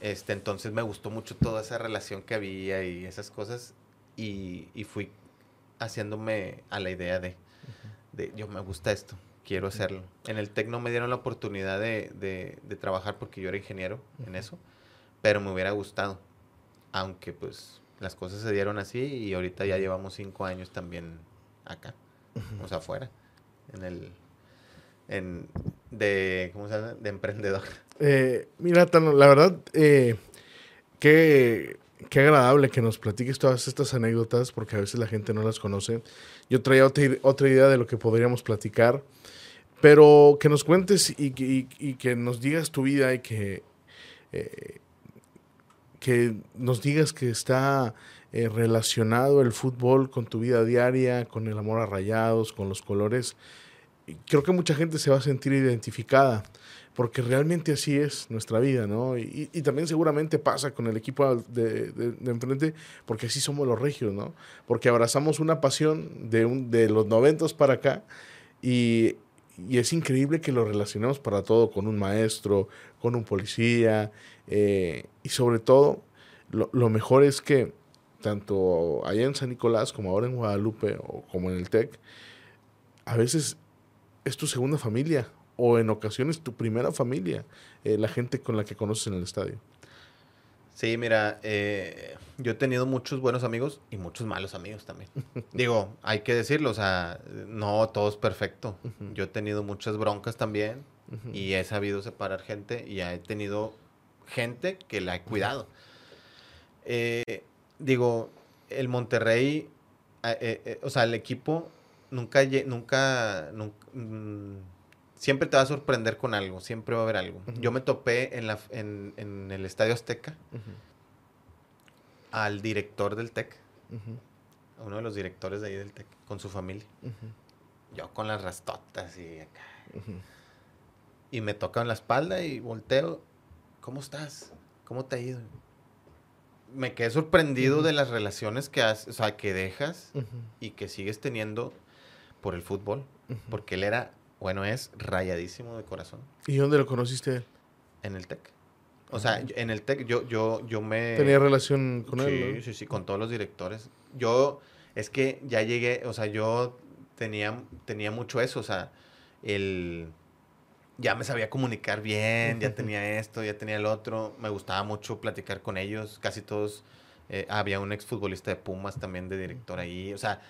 Este, entonces me gustó mucho toda esa relación que había y esas cosas y, y fui haciéndome a la idea de, de, yo me gusta esto, quiero hacerlo. En el TEC no me dieron la oportunidad de, de- de trabajar porque yo era ingeniero en eso, pero me hubiera gustado, aunque pues las cosas se dieron así y ahorita ya llevamos cinco años también acá, o sea, afuera, en el, en, de, ¿cómo se llama? De emprendedor.
Eh, mira, Tano, la verdad, eh, qué, qué agradable que nos platiques todas estas anécdotas, porque a veces la gente no las conoce. Yo traía otra, otra idea de lo que podríamos platicar, pero que nos cuentes y, que- nos digas tu vida y que, eh, que nos digas que está eh, relacionado el fútbol con tu vida diaria, con el amor a rayados, con los colores. Creo que mucha gente se va a sentir identificada porque realmente así es nuestra vida, ¿no? Y, y también seguramente pasa con el equipo de, de- de enfrente, porque así somos los regios, ¿no? Porque abrazamos una pasión de, un, de los noventos para acá y, y es increíble que lo relacionemos para todo, con un maestro, con un policía, eh, y sobre todo, lo, lo mejor es que tanto allá en San Nicolás como ahora en Guadalupe o como en el TEC, a veces es tu segunda familia o en ocasiones tu primera familia, eh, la gente con la que conoces en el estadio.
Sí, mira, eh, yo he tenido muchos buenos amigos y muchos malos amigos también. Digo, hay que decirlo, o sea, no todo es perfecto. Yo he tenido muchas broncas también y he sabido separar gente y he tenido gente que la he cuidado. Eh, digo, el Monterrey, eh, o sea, el equipo nunca, nunca, mm, siempre te va a sorprender con algo, siempre va a haber algo. Yo me topé en, la, en, en el Estadio Azteca al director del TEC, a uno de los directores de ahí del TEC, con su familia. Yo con las rastotas y acá. Y me tocan la espalda y volteo. ¿Cómo estás? ¿Cómo te ha ido? Me quedé sorprendido de las relaciones que has, o sea, que dejas y que sigues teniendo por el fútbol. Porque él era, bueno, es rayadísimo de corazón
¿Y dónde lo conociste?
en el TEC. O sea, en el TEC yo, yo, yo me...
Tenía relación con
sí,
él. ¿no?
Sí, sí, con todos los directores. Yo, es que ya llegué, o sea, yo tenía, tenía mucho eso, o sea, el... Ya me sabía comunicar bien, ya tenía esto, ya tenía el otro. Me gustaba mucho platicar con ellos, casi todos. eh, había un exfutbolista de Pumas también de director ahí. O sea,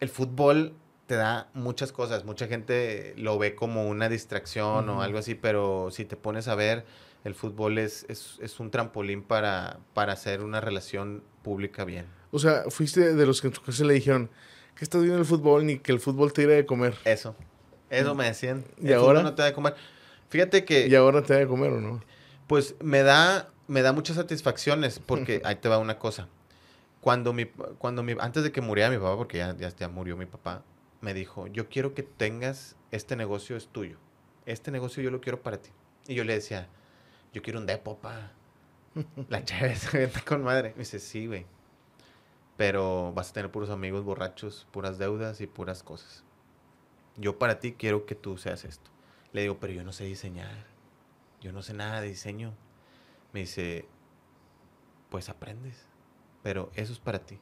el fútbol te da muchas cosas. Mucha gente lo ve como una distracción o algo así, pero si te pones a ver, el fútbol es, es, es un trampolín para, para hacer una relación pública bien.
O sea, fuiste de los que en tu casa le dijeron que estás viendo el fútbol ni que el fútbol te irá de comer.
Eso. Eso me decían.
¿Y
El fútbol
ahora?
No te da de comer. Fíjate que,
Y ahora te da de comer o no.
pues, me da, me da muchas satisfacciones porque ahí te va una cosa. Cuando mi, cuando mi, antes de que muriera mi papá, porque ya, ya, ya murió mi papá, me dijo, yo quiero que tengas, este negocio es tuyo. Este negocio yo lo quiero para ti. Y yo le decía, yo quiero un depo, pa. La chévere está con madre. Me dice, sí, güey. Pero vas a tener puros amigos borrachos, puras deudas y puras cosas. Yo para ti quiero que tú seas esto. Le digo, pero yo no sé diseñar. Yo no sé nada de diseño. Me dice, pues aprendes. Pero eso es para ti.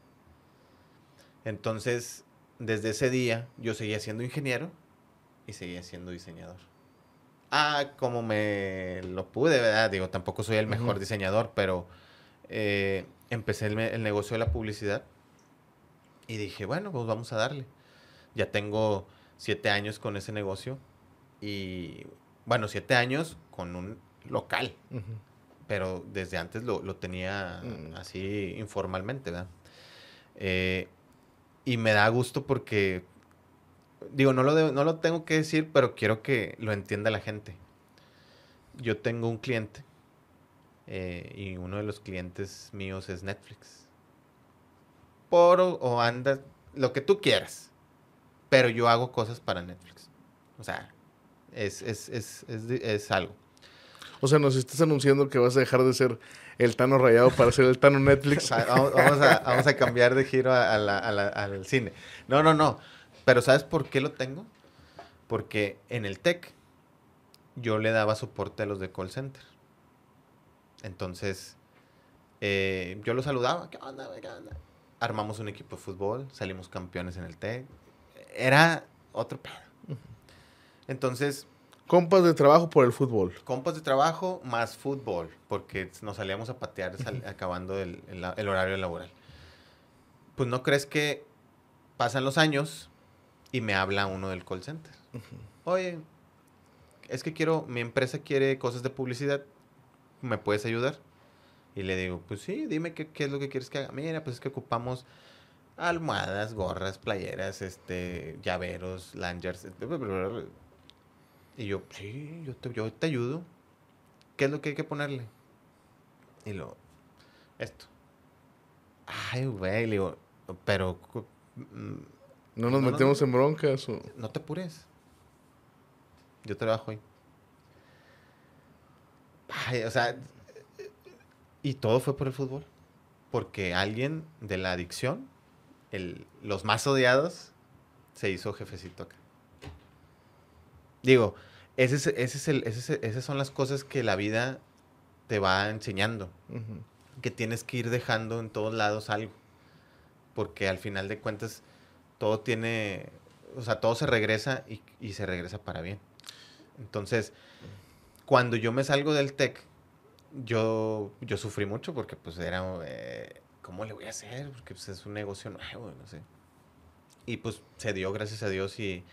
Entonces, desde ese día, yo seguía siendo ingeniero y seguía siendo diseñador. Ah, como me lo pude, ¿verdad? Digo, tampoco soy el mejor
Ujú.
diseñador, pero eh, empecé el, el negocio de la publicidad y dije, bueno, pues vamos a darle. Ya tengo siete años con ese negocio y, bueno, siete años con un local,
Ujú.
pero desde antes lo, lo tenía
Mm.
así informalmente, ¿verdad? Eh, y me da gusto porque, digo, no lo, no lo tengo que decir, pero quiero que lo entienda la gente. Yo tengo un cliente eh, y uno de los clientes míos es Netflix. Por o, anda, lo que tú quieras. Pero yo hago cosas para Netflix. O sea, es, es, es, es algo.
O sea, nos estás anunciando que vas a dejar de ser el Tano rayado para ser el Tano Netflix.
Va- Vamos, vamos a, vamos a cambiar de giro a- a la- a la- al cine. No, no, no. Pero ¿sabes por qué lo tengo? Porque en el TEC yo le daba soporte a los de call center. Entonces, eh, yo los saludaba. ¿Qué onda? ¿Qué onda? Armamos un equipo de fútbol, salimos campeones en el TEC. Era otro pedo. Entonces,
Compas de trabajo por el fútbol.
compas de trabajo más fútbol, porque nos salíamos a patear sal- acabando el, el- el horario laboral. Pues no crees que pasan los años y me habla uno del call center. Oye, es que quiero, mi empresa quiere cosas de publicidad, ¿me puedes ayudar? Y le digo, pues sí, dime qué, qué es lo que quieres que haga. Mira, pues es que ocupamos almohadas, gorras, playeras, este, llaveros, lanyards. Y yo, sí, yo te, yo te ayudo. ¿Qué es lo que hay que ponerle? Y lo, esto. Ay, güey, le digo, pero mm,
No nos
No, no,
metemos en broncas. o-
no te apures. Yo trabajo ahí. Ay, o sea, y todo fue por el fútbol. Porque alguien de la adicción, el, los más odiados, se hizo jefecito acá. Digo, ese es, ese es el, ese es el- esas son las cosas que la vida te va enseñando. Que tienes que ir dejando en todos lados algo. Porque al final de cuentas, todo tiene, o sea, todo se regresa y, y se regresa para bien. Entonces, cuando yo me salgo del TEC, yo, yo sufrí mucho porque pues era, eh, ¿cómo le voy a hacer? Porque pues, es un negocio nuevo, no sé. Y pues se dio, gracias a Dios, y,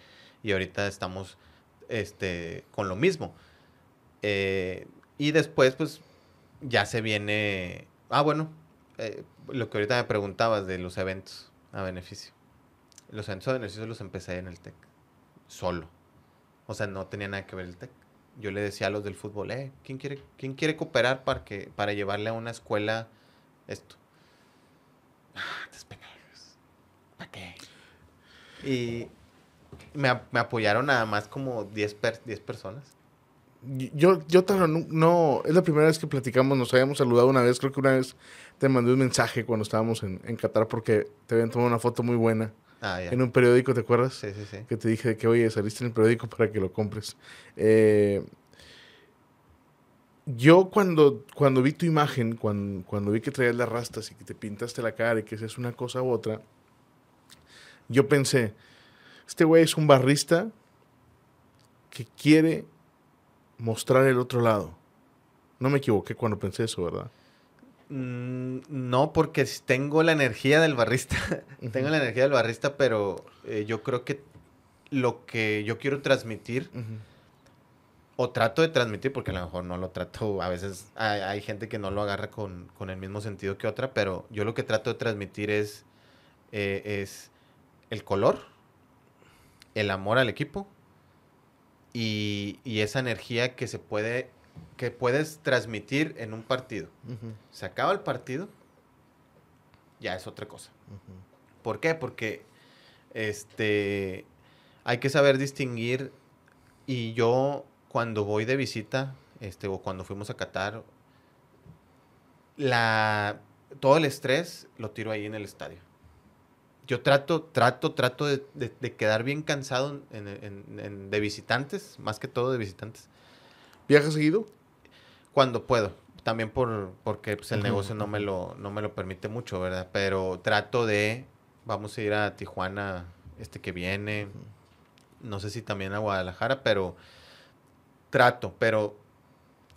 y ahorita estamos este, con lo mismo. Eh, y después, pues, ya se viene... Ah, bueno, eh, lo que ahorita me preguntabas de los eventos a beneficio. Los eventos a beneficio los empecé en el TEC, solo. O sea, no tenía nada que ver el TEC. Yo le decía a los del fútbol, eh, ¿quién quiere, quién quiere cooperar para, que, para llevarle a una escuela esto? Ah. ¿Para qué? Y me, me apoyaron nada más como 10 per- 10 personas.
Yo, yo Tano, no, es la primera vez que platicamos, nos habíamos saludado una vez, creo que una vez te mandé un mensaje cuando estábamos en, en Qatar porque te habían tomado una foto muy buena
Ah,
en un periódico, ¿te acuerdas?
Sí, sí, sí.
que te dije que, oye, saliste en el periódico para que lo compres. Eh, yo cuando, cuando vi tu imagen, cuando, cuando vi que traías las rastas y que te pintaste la cara y que es una cosa u otra, yo pensé, este güey es un barrista que quiere mostrar el otro lado. No me equivoqué cuando pensé eso, ¿verdad?
Mm, no, porque tengo la energía del barrista. tengo la energía del barrista, pero eh, yo creo que lo que yo quiero transmitir, o trato de transmitir, porque a lo mejor no lo trato, a veces hay, gente que no lo agarra con, el mismo sentido que otra, pero yo lo que trato de transmitir es, eh, es el color, el amor al equipo y, y esa energía que se puede que puedes transmitir en un partido. Se acaba el partido, ya es otra cosa. ¿Por qué? Porque este hay que saber distinguir y yo cuando voy de visita, este, o cuando fuimos a Qatar, la, todo el estrés lo tiro ahí en el estadio. Yo trato, trato, trato de, quedar bien cansado de visitantes, más que todo de visitantes.
¿Viajas seguido?
Cuando puedo. También por, porque pues, el negocio no me, lo, no me lo permite mucho, ¿verdad? Pero trato de, vamos a ir a Tijuana este que viene, no sé si también a Guadalajara, pero trato, pero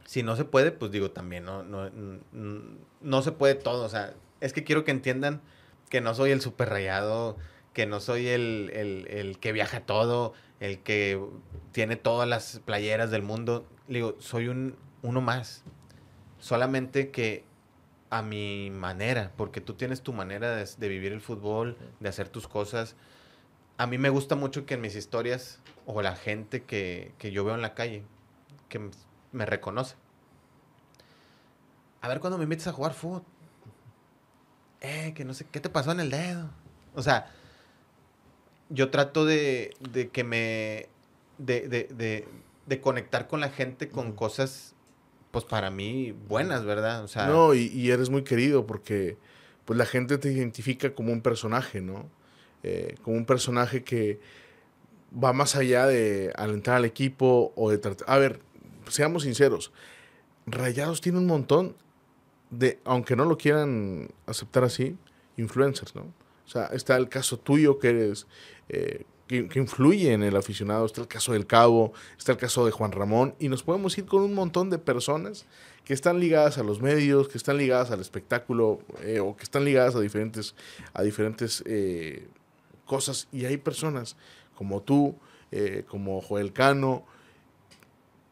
si no se puede, pues digo también, no, no, no, se puede todo, o sea, es que quiero que entiendan que no soy el super rayado, que no soy el, el, el que viaja todo, el que tiene todas las playeras del mundo, digo, soy un, uno más. Solamente que a mi manera, porque tú tienes tu manera de, vivir el fútbol, de hacer tus cosas. A mí me gusta mucho que en mis historias, o la gente que, yo veo en la calle, que me reconoce. A ver cuando me invites a jugar fútbol. Eh, que no sé, ¿qué te pasó en el dedo? O sea, yo trato de, de que me... De, de, de, conectar con la gente con cosas pues para mí buenas, ¿verdad? O
sea, no, y, eres muy querido porque pues la gente te identifica como un personaje, ¿no? Eh, como un personaje que va más allá de alentar al equipo o de tratar... A ver, seamos sinceros, Rayados tiene un montón de, aunque no lo quieran aceptar así, influencers, ¿no? O sea, está el caso tuyo que eres eh, que, influye en el aficionado. Está el caso del Cabo, está el caso de Juan Ramón, y nos podemos ir con un montón de personas que están ligadas a los medios, que están ligadas al espectáculo, eh, o que están ligadas a diferentes, a diferentes eh, cosas. Y hay personas como tú, como Joel Cano,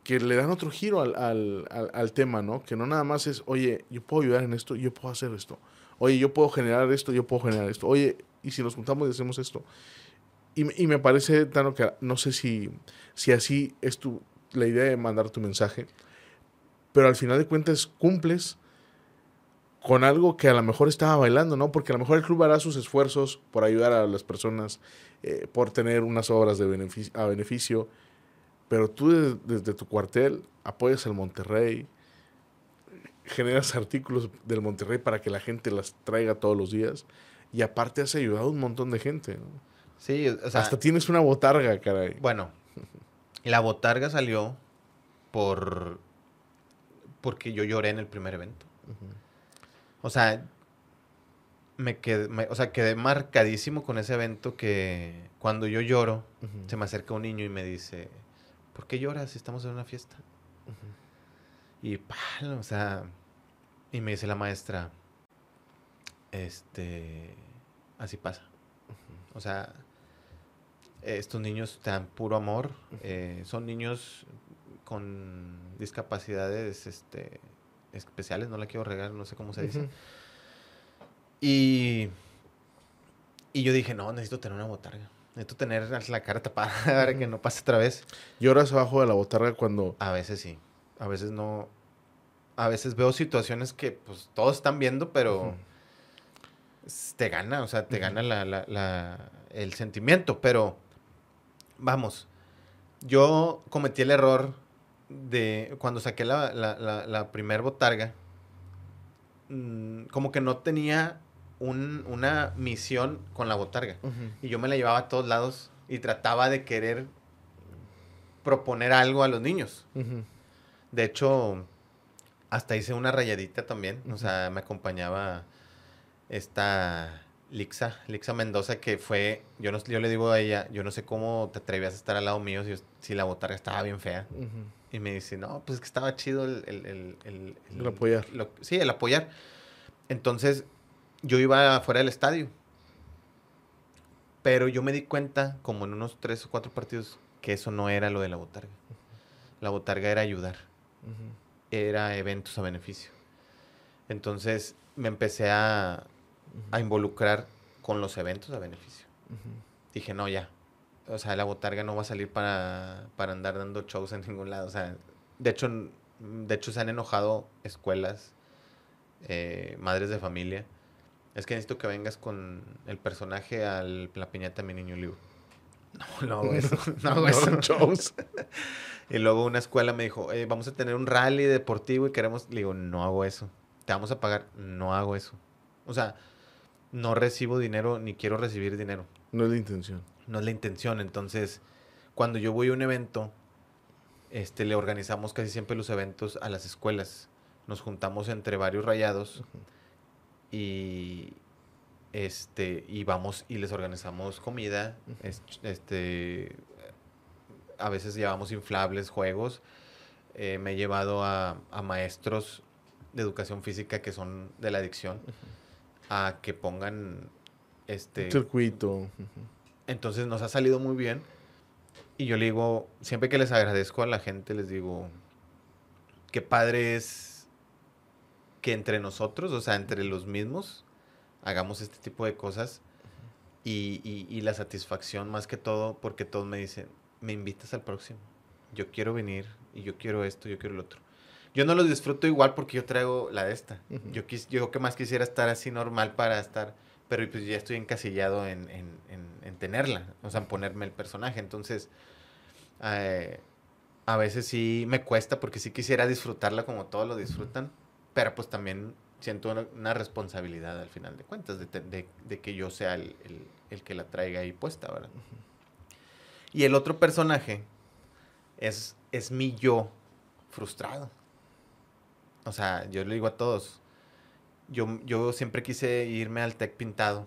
que le dan otro giro al, al, al, tema, ¿no? Que no nada más es, oye, yo puedo ayudar en esto, yo puedo hacer esto. Oye, yo puedo generar esto, yo puedo generar esto. Oye, y si nos juntamos y hacemos esto. Y, me parece, Tano, que no sé si, si así es tu, la idea de mandar tu mensaje, pero al final de cuentas cumples con algo que a lo mejor estaba bailando, ¿no? Porque a lo mejor el club hará sus esfuerzos por ayudar a las personas, eh, por tener unas obras de beneficio, a beneficio, pero tú desde, tu cuartel apoyas al Monterrey, generas artículos del Monterrey para que la gente las traiga todos los días y aparte has ayudado a un montón de gente, ¿no?
Sí,
o sea. Hasta tienes una botarga, caray.
Bueno, la botarga salió por. Porque yo lloré en el primer evento. O sea, me quedé, o sea, quedé marcadísimo con ese evento que cuando yo lloro, se me acerca un niño y me dice, ¿por qué lloras si estamos en una fiesta? Y, o sea, y me dice la maestra, este, así pasa. O sea, estos niños te dan puro amor. Eh, son niños con discapacidades este, especiales, no la quiero regar, no sé cómo se dice. Y, y yo dije, no, necesito tener una botarga. Necesito tener la cara tapada para que no pase otra vez.
¿Lloras abajo de la botarga cuando...?
A veces sí. A veces no... A veces veo situaciones que pues todos están viendo, pero te gana, o sea, te gana la, el sentimiento, pero vamos, yo cometí el error de cuando saqué la, la, primer botarga, mm, como que no tenía una misión con la botarga. Y yo me la llevaba a todos lados y trataba de querer proponer algo a los niños. De hecho, hasta hice una rayadita también. O sea, me acompañaba esta Lixa, Lixa Mendoza, que fue, yo, no, yo le digo a ella, yo no sé cómo te atrevías a estar al lado mío si, si la botarga estaba bien fea. Y me dice, no, pues es que estaba chido el... El, el,
el, apoyar.
sí, el apoyar. Entonces, yo iba fuera del estadio. Pero yo me di cuenta, como en unos tres o cuatro partidos, que eso no era lo de la botarga. La botarga era ayudar. Era eventos a beneficio. Entonces me empecé a, a involucrar con los eventos a beneficio. Dije, no, ya. O sea, la botarga no va a salir para, para andar dando shows en ningún lado. O sea, de hecho, de hecho se han enojado escuelas, eh, madres de familia. Es que necesito que vengas con el personaje a la piñata mi niño libro. No, no hago eso. No hago eso. shows. y luego una escuela me dijo, eh, vamos a tener un rally deportivo y queremos... Le digo, no hago eso. Te vamos a pagar. No hago eso. O sea, no recibo dinero ni quiero recibir dinero.
No es la intención.
No es la intención. Entonces, cuando yo voy a un evento, este, le organizamos casi siempre los eventos a las escuelas. Nos juntamos entre varios rayados y este y vamos y les organizamos comida. Este, a veces llevamos inflables, juegos. Eh, me he llevado a, maestros de educación física que son de la adicción a que pongan este
circuito.
Entonces nos ha salido muy bien. Y yo le digo, siempre que les agradezco a la gente, les digo, qué padre es que entre nosotros, o sea, entre los mismos, hagamos este tipo de cosas. Y, y, la satisfacción más que todo, porque todos me dicen, me invitas al próximo. Yo quiero venir y yo quiero esto, yo quiero lo otro. Yo no los disfruto igual porque yo traigo la de esta. Yo quis, yo que más quisiera estar así normal para estar, pero pues ya estoy encasillado en, tenerla, o sea, en ponerme el personaje. Entonces, eh, a veces sí me cuesta porque sí quisiera disfrutarla como todos lo disfrutan, pero pues también siento una, responsabilidad al final de cuentas de, que yo sea el, que la traiga ahí puesta, ¿verdad? Y el otro personaje es, es mi yo frustrado. O sea, yo le digo a todos, yo, yo siempre quise irme al tech pintado,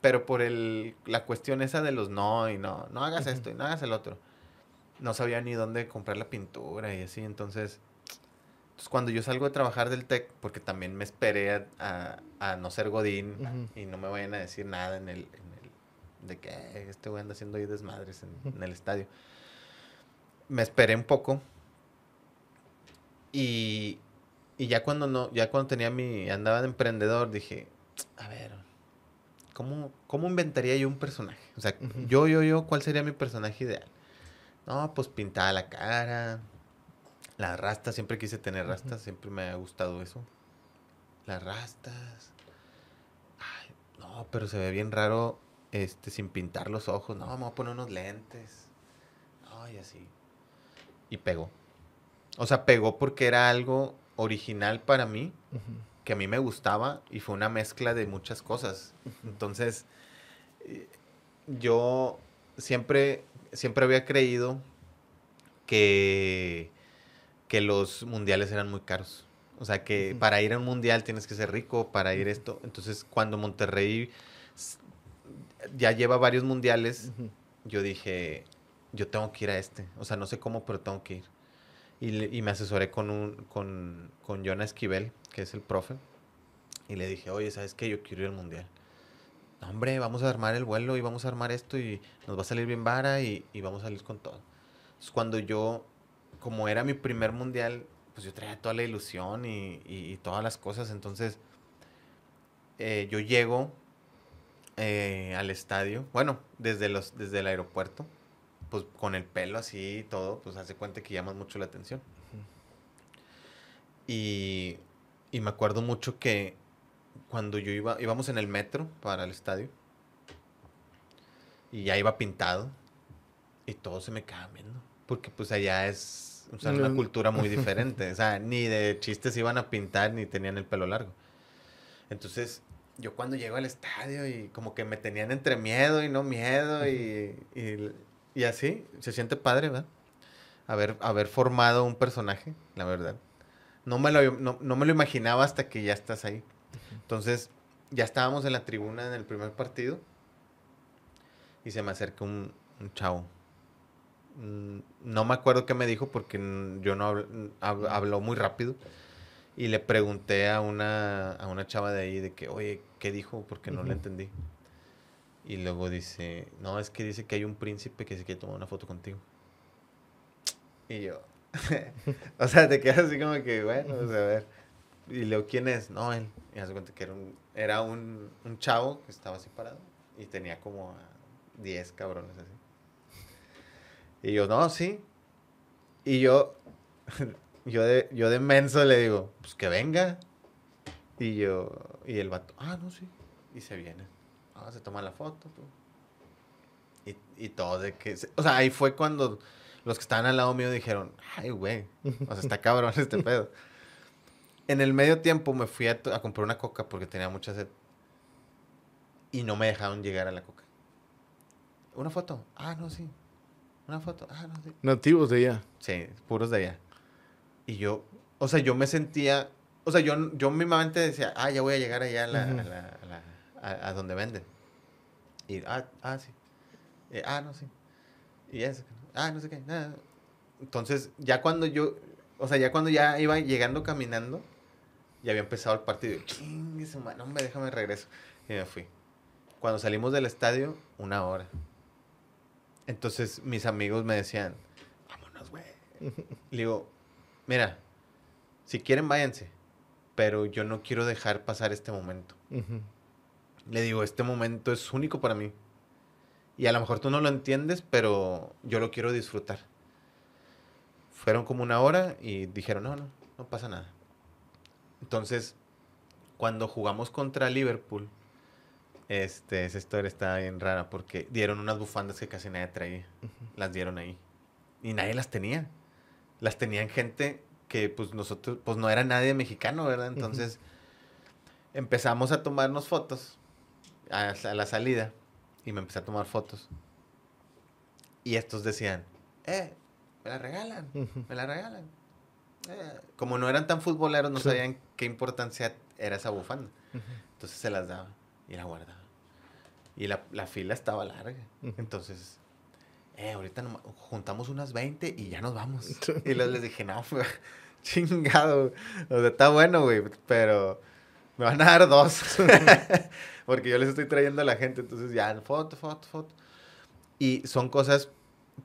pero por el, la cuestión esa de los no y no, no hagas esto y no hagas el otro. No sabía ni dónde comprar la pintura y así, entonces, entonces cuando yo salgo de trabajar del tech, porque también me esperé a, a, no ser godín y no me vayan a decir nada en el, en el de que este güey anda haciendo ahí desmadres en, en el estadio. Me esperé un poco y, y ya cuando no, ya cuando tenía mi, andaba de emprendedor, dije, a ver, ¿cómo, cómo inventaría yo un personaje? O sea, yo, yo, yo, ¿cuál sería mi personaje ideal? No, pues pintada la cara, las rastas, siempre quise tener rastas, siempre me ha gustado eso. Las rastas. Ay, no, pero se ve bien raro este sin pintar los ojos. No, me voy a poner unos lentes. Ay, así. Y pegó. O sea, pegó porque era algo original para mí, que a mí me gustaba y fue una mezcla de muchas cosas. Entonces, eh, yo siempre, siempre había creído que, que los mundiales eran muy caros. O sea, que para ir a un mundial tienes que ser rico, para ir esto. Entonces, cuando Monterrey ya lleva varios mundiales, yo dije, yo tengo que ir a este. O sea, no sé cómo, pero tengo que ir. Y, me asesoré con, un, con, con Jonah Esquivel, que es el profe. Y le dije, oye, ¿sabes qué? Yo quiero ir al mundial. hombre, vamos a armar el vuelo y vamos a armar esto y nos va a salir bien vara y, vamos a salir con todo. Entonces, cuando yo, como era mi primer mundial, pues yo traía toda la ilusión y, todas las cosas. Entonces, eh, yo llego eh, al estadio, bueno, desde, los, desde el aeropuerto pues con el pelo así y todo, pues hace cuenta que llamas mucho la atención. y, y, me acuerdo mucho que cuando yo iba, íbamos en el metro para el estadio, y ya iba pintado, y todo se me quedaba viendo, porque pues allá es una cultura muy diferente, o sea, ni de chistes iban a pintar ni tenían el pelo largo. Entonces, yo cuando llego al estadio y como que me tenían entre miedo y no miedo y, y así, se siente padre, ¿verdad? Haber, haber formado un personaje, la verdad. no me, lo, no, no me lo imaginaba hasta que ya estás ahí. Entonces, ya estábamos en la tribuna en el primer partido y se me acerca un, un chavo. Mm, No me acuerdo qué me dijo porque yo no hablo, hab- habló muy rápido. Y le pregunté a una, a una chava de ahí de que, oye, ¿qué dijo? Porque no
Ujú.
le entendí. Y luego dice, no, es que dice que hay un príncipe que se quiere tomar una foto contigo. Y yo, o sea, te quedas así como que, bueno, sea, a ver. Y luego, ¿quién es? No, él. Y hace cuenta que era un, era un, un chavo que estaba así parado y tenía como a 10 cabrones así. Y yo, no, sí. Y yo, yo de, yo de menso le digo, pues que venga. Y yo, y el vato, ah, no, sí. Y se viene. Ah, se toma la foto. tú. Y, y todo de que, o sea, ahí fue cuando los que estaban al lado mío dijeron, ay, güey, o sea, está cabrón este pedo. En el medio tiempo me fui a, a comprar una coca porque tenía mucha sed. Y no me dejaron llegar a la coca. ¿Una foto? Ah, no, sí. ¿Una foto? Ah, no, sí.
Nativos de allá.
Sí, puros de allá. Y yo, o sea, yo me sentía, o sea, yo, yo mismamente decía, ah, ya voy a llegar allá a, la, a, la- a la- a- a donde venden. Y, ah, ah, sí. Eh, ah, no, sí. Y eso, ah, no sé qué, nada. Entonces, ya cuando yo, o sea, ya cuando ya iba llegando caminando, ya había empezado el partido. Chingue madre, hombre, déjame regreso. Y me fui. Cuando salimos del estadio, una hora. Entonces, mis amigos me decían, vámonos, güey. Le digo, mira, si quieren, váyanse. Pero yo no quiero dejar pasar este momento. Le digo, este momento es único para mí. Y a lo mejor tú no lo entiendes, pero yo lo quiero disfrutar. Fueron como una hora y dijeron, no, no, no pasa nada. Entonces, cuando jugamos contra Liverpool, este, esa historia está bien rara porque dieron unas bufandas que casi nadie traía. Las dieron ahí. Y nadie las tenía. Las tenían gente que pues nosotros, pues no era nadie mexicano, ¿verdad? Entonces empezamos a tomarnos fotos a, a la salida y me empecé a tomar fotos. Y estos decían, eh, me la regalan, me la regalan. Eh, Como no eran tan futboleros, no
Sí.
sabían qué importancia era esa bufanda. Entonces se las daba y la guardaba. Y la, la fila estaba larga. Entonces, eh, ahorita juntamos unas 20 y ya nos vamos. y luego les dije, no, fue chingado. O sea, está bueno, güey, pero me van a dar dos. Porque yo les estoy trayendo a la gente. Entonces, ya, foto, foto, foto. Y son cosas,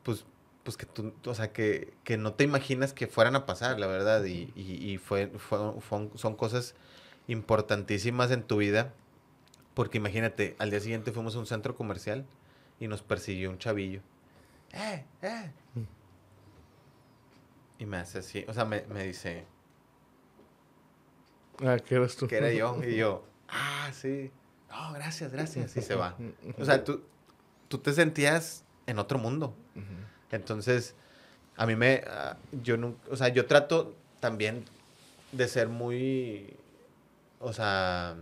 pues, pues que tú, o sea, que, que no te imaginas que fueran a pasar, la verdad. Y, y, y fue, fue- fueron- son cosas importantísimas en tu vida. Porque imagínate, al día siguiente fuimos a un centro comercial y nos persiguió un chavillo. ¡Eh, eh! Y me hace así, o sea, me, me dice
Ah, ¿qué eras tú?
que era yo. Y yo, ah, sí. No, gracias, gracias. Y se va. O sea, tú, tú te sentías en otro mundo. Entonces, a mí me, ah, yo nunca, o sea, yo trato también de ser muy, o sea,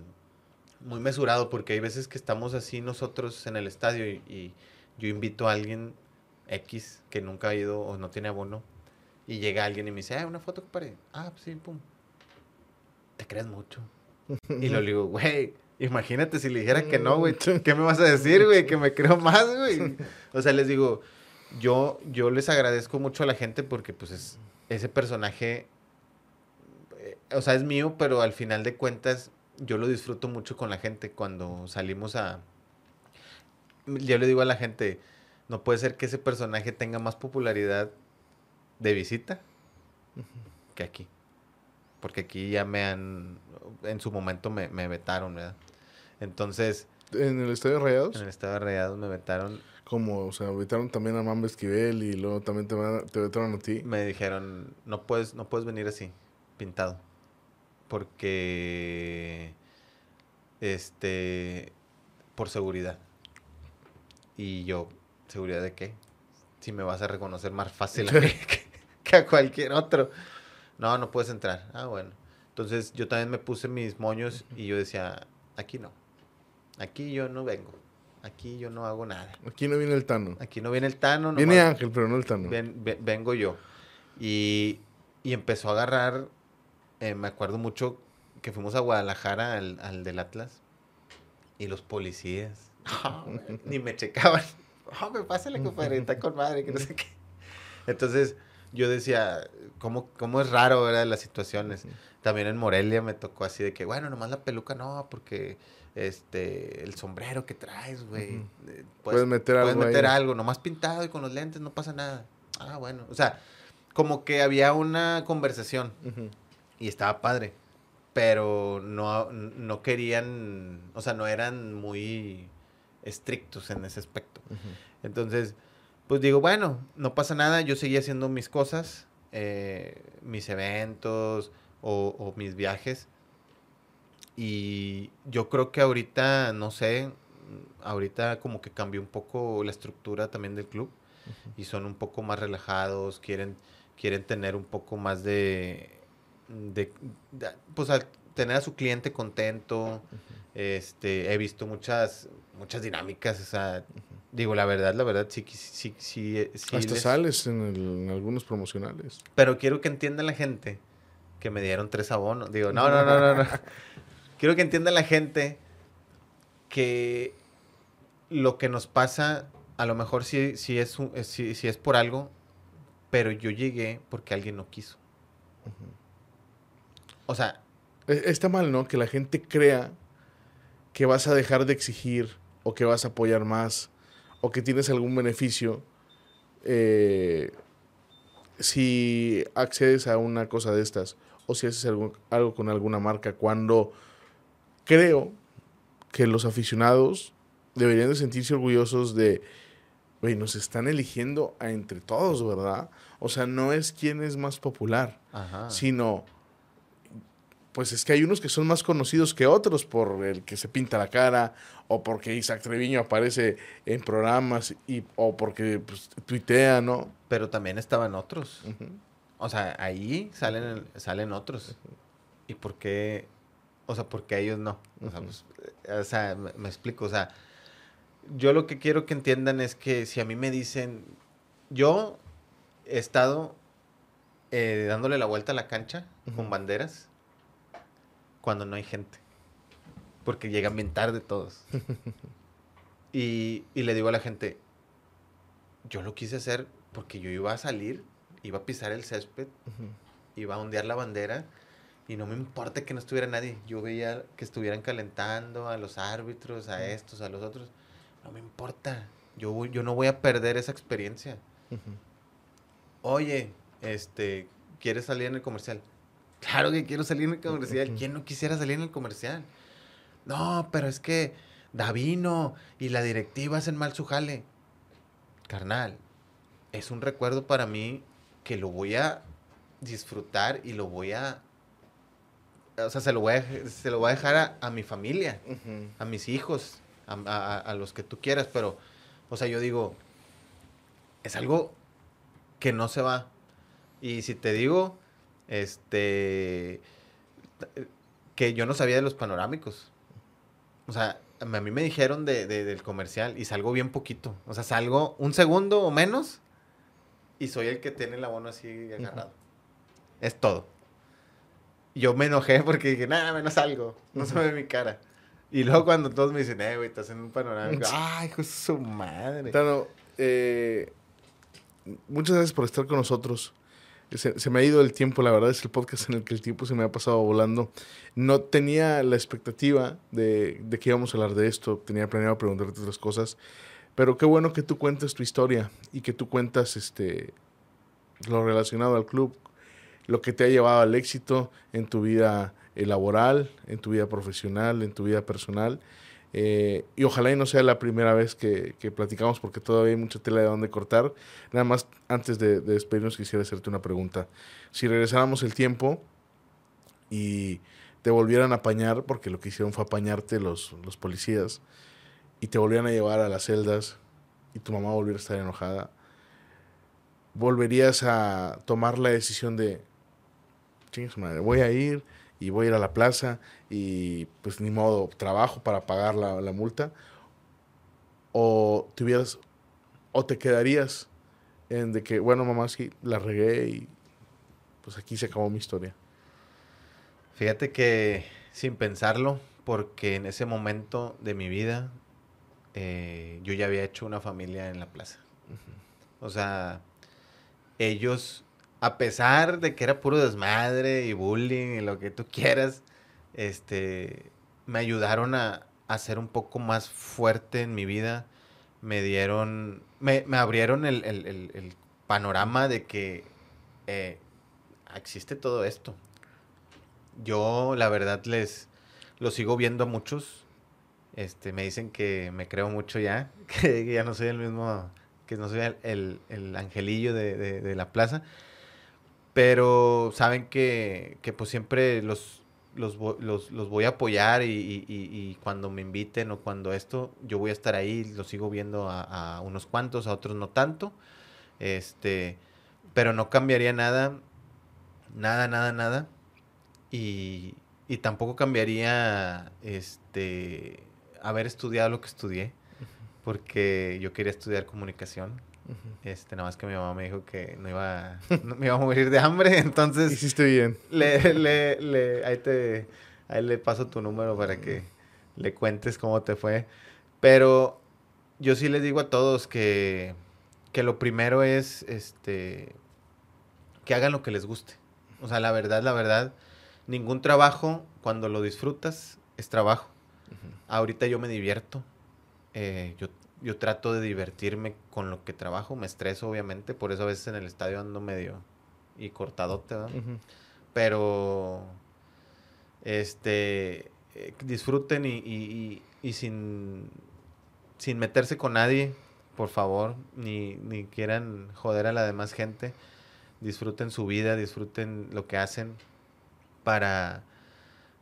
muy mesurado, porque hay veces que estamos así nosotros en el estadio y, y yo invito a alguien X que nunca ha ido o no tiene abono y llega alguien y me dice, ah, una foto, compadre. Ah, pues sí, pum. Te crees mucho. Y lo digo, güey, imagínate si le dijera que no, güey, ¿qué me vas a decir, güey? Que me creo más, güey. O sea, les digo, yo, yo les agradezco mucho a la gente porque, pues, es, ese personaje, eh, o sea, es mío, pero al final de cuentas, yo lo disfruto mucho con la gente cuando salimos a... Yo le digo a la gente, no puede ser que ese personaje tenga más popularidad de visita que aquí. Porque aquí ya me han, en su momento me, me vetaron, ¿verdad? Entonces,
¿En el Estadio Rayados?
en el estado de Rayados me vetaron,
Como, o sea, vetaron también a Mamba Esquivel y luego también te vetaron a ti.
me dijeron, no puedes, no puedes venir así, pintado. Porque, este, por seguridad. Y yo, ¿seguridad de qué? Si me vas a reconocer más fácil a mí que, que a cualquier otro. No, no puedes entrar. Ah, bueno. Entonces yo también me puse mis moños y yo decía, aquí no. Aquí yo no vengo. Aquí yo no hago nada.
Aquí no viene el Tano.
Aquí no viene el Tano.
Viene
nomás-
Ángel, pero no el Tano.
ven- ve- vengo yo. Y, y empezó a agarrar eh, me acuerdo mucho que fuimos a Guadalajara al, al del Atlas y los policías ni me checaban. Oh, me pásale, compadre, está con madre, que no sé qué. Entonces, yo decía, ¿cómo, cómo es raro, ¿verdad? Las situaciones. También en Morelia me tocó así de que, bueno, nomás la peluca no, porque este, el sombrero que traes, güey. eh,
Puedes meter
puedes
algo
meter
ahí.
algo, nomás pintado y con los lentes no pasa nada. Ah, bueno. O sea, como que había una conversación
Ujú.
Y estaba padre, pero no, no querían, o sea, no eran muy estrictos en ese aspecto. Entonces, pues digo, bueno, no pasa nada, yo seguía haciendo mis cosas, eh, mis eventos o, o mis viajes. Y yo creo que ahorita, no sé, ahorita como que cambió un poco la estructura también del club y son un poco más relajados, quieren, quieren tener un poco más de, de, de- pues al tener a su cliente contento, este, he visto muchas, muchas dinámicas, o sea, digo, la verdad, la verdad, sí, sí, sí, sí,
Hasta
les-
sales en, el- en algunos promocionales.
pero quiero que entienda la gente que me dieron tres abonos. Digo, no, no, no, no, no. quiero que entienda la gente que lo que nos pasa, a lo mejor sí, sí es, un- sí, sí es por algo, pero yo llegué porque alguien no quiso. O sea,
E- Está mal, ¿no? Que la gente crea que vas a dejar de exigir o que vas a apoyar más o que tienes algún beneficio eh, si accedes a una cosa de estas o si haces algo, algo con alguna marca cuando creo que los aficionados deberían de sentirse orgullosos de, güey, nos están eligiendo a entre todos, ¿verdad? O sea, no es quién es más popular
ajá.
sino pues es que hay unos que son más conocidos que otros por el que se pinta la cara o porque Isaac Treviño aparece en programas y o porque pues, tuitea, ¿no?
Pero también estaban otros. O sea, ahí salen, salen otros. ¿Y por qué? O sea, ¿por qué ellos no? O sea, pues, o sea, me, me explico. O sea, yo lo que quiero que entiendan es que si a mí me dicen, yo he estado eh, dándole la vuelta a la cancha con banderas cuando no hay gente. Porque llegan bien tarde todos. y, y le digo a la gente, yo lo quise hacer porque yo iba a salir, iba a pisar el césped iba a ondear la bandera y no me importa que no estuviera nadie. Yo veía que estuvieran calentando a los árbitros, a estos, a los otros. No me importa. Yo, voy- yo no voy a perder esa experiencia. Oye, este, ¿quieres salir en el comercial? Claro que quiero salir en el comercial. ¿Quién no quisiera salir en el comercial? No, pero es que Davino y la directiva hacen mal su jale. Carnal, es un recuerdo para mí que lo voy a disfrutar y lo voy a... O sea, se lo voy a, se lo voy a dejar a, a mi familia, a mis hijos, a, a- a los que tú quieras, pero, o sea, yo digo, es algo que no se va. Y si te digo, este, que yo no sabía de los panorámicos. O sea, a mí me dijeron de, de- del comercial y salgo bien poquito. O sea, salgo un segundo o menos y soy el que tiene el abono así agarrado. Es todo. Yo me enojé porque dije, nada, menos salgo. No se ve mi cara. Y luego cuando todos me dicen, eh, güey, estás en un panorámico. Ay, hijo de su madre.
Tano, eh, muchas gracias por estar con nosotros. Se, se me ha ido el tiempo, la verdad es el podcast en el que el tiempo se me ha pasado volando. No tenía la expectativa de, de que íbamos a hablar de esto, tenía planeado preguntarte otras cosas, pero qué bueno que tú cuentes tu historia y que tú cuentas este, lo relacionado al club, lo que te ha llevado al éxito en tu vida laboral, en tu vida profesional, en tu vida personal. Eh, y ojalá y no sea la primera vez que, que platicamos porque todavía hay mucha tela de dónde cortar. Nada más, antes de, de despedirnos, quisiera hacerte una pregunta. Si regresáramos el tiempo y te volvieran a apañar, porque lo que hicieron fue apañarte los, los policías, y te volvieran a llevar a las celdas y tu mamá volviera a estar enojada, ¿volverías a tomar la decisión de, chingue su madre, voy a ir y voy a ir a la plaza y pues ni modo, trabajo para pagar la, la multa? ¿O te hubieras, o te quedarías en de que, bueno, mamá, sí, la regué y pues aquí se acabó mi historia?
Fíjate que sin pensarlo, porque en ese momento de mi vida eh, yo ya había hecho una familia en la plaza. O sea, ellos, a pesar de que era puro desmadre y bullying y lo que tú quieras, este, me ayudaron a, a ser un poco más fuerte en mi vida. Me dieron, me, me abrieron el, el, el, panorama de que eh, existe todo esto. Yo, la verdad, les lo sigo viendo a muchos. Este, me dicen que me creo mucho ya, que ya no soy el mismo, que no soy el, el angelillo de, de, la plaza. Pero saben que, que pues siempre los, los, los, los voy a apoyar y, y, y, cuando me inviten o cuando esto, yo voy a estar ahí, los sigo viendo a, a, unos cuantos, a otros no tanto. Este, pero no cambiaría nada, nada, nada, nada. Y, y tampoco cambiaría este haber estudiado lo que estudié, porque yo quería estudiar comunicación. Este, nada más que mi mamá me dijo que no iba, no, me iba a morir de hambre, entonces...
Hiciste bien.
Le, le, le, ahí, te, ahí le paso tu número para que le cuentes cómo te fue. Pero yo sí les digo a todos que, que lo primero es este, que hagan lo que les guste. O sea, la verdad, la verdad, ningún trabajo, cuando lo disfrutas, es trabajo. Uh -huh. Ahorita yo me divierto. Eh, yo yo trato de divertirme con lo que trabajo, me estreso obviamente, por eso a veces en el estadio ando medio y cortadote, ¿verdad? Uh -huh. Pero este eh, disfruten y, y, y, sin, sin meterse con nadie, por favor, ni, ni quieran joder a la demás gente. Disfruten su vida, disfruten lo que hacen para,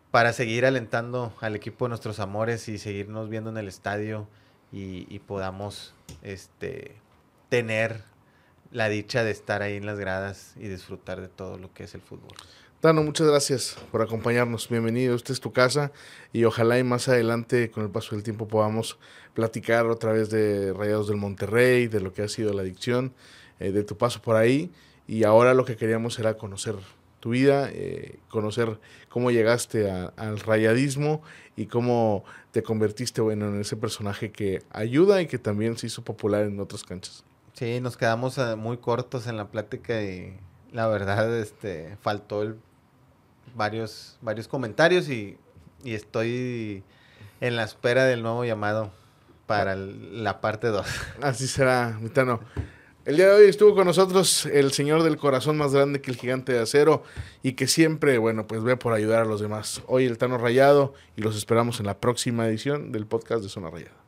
para seguir alentando al equipo de nuestros amores y seguirnos viendo en el estadio y, podamos este, tener la dicha de estar ahí en las gradas y disfrutar de todo lo que es el fútbol.
Dano, muchas gracias por acompañarnos. Bienvenido, esta es tu casa y ojalá y más adelante con el paso del tiempo podamos platicar otra vez de Rayados del Monterrey, de lo que ha sido la adicción, eh, de tu paso por ahí y ahora lo que queríamos era conocer tu vida, eh, conocer cómo llegaste a, al rayadismo y cómo te convertiste bueno, en ese personaje que ayuda y que también se hizo popular en otras canchas.
Sí, nos quedamos uh, muy cortos en la plática y la verdad este, faltó el, varios, varios comentarios y, y, estoy en la espera del nuevo llamado para el, la parte 2.
Así será, Mitano. El día de hoy estuvo con nosotros el señor del corazón más grande que el gigante de acero y que siempre, bueno, pues ve por ayudar a los demás. Hoy el Tano Rayado y los esperamos en la próxima edición del podcast de Zona Rayada.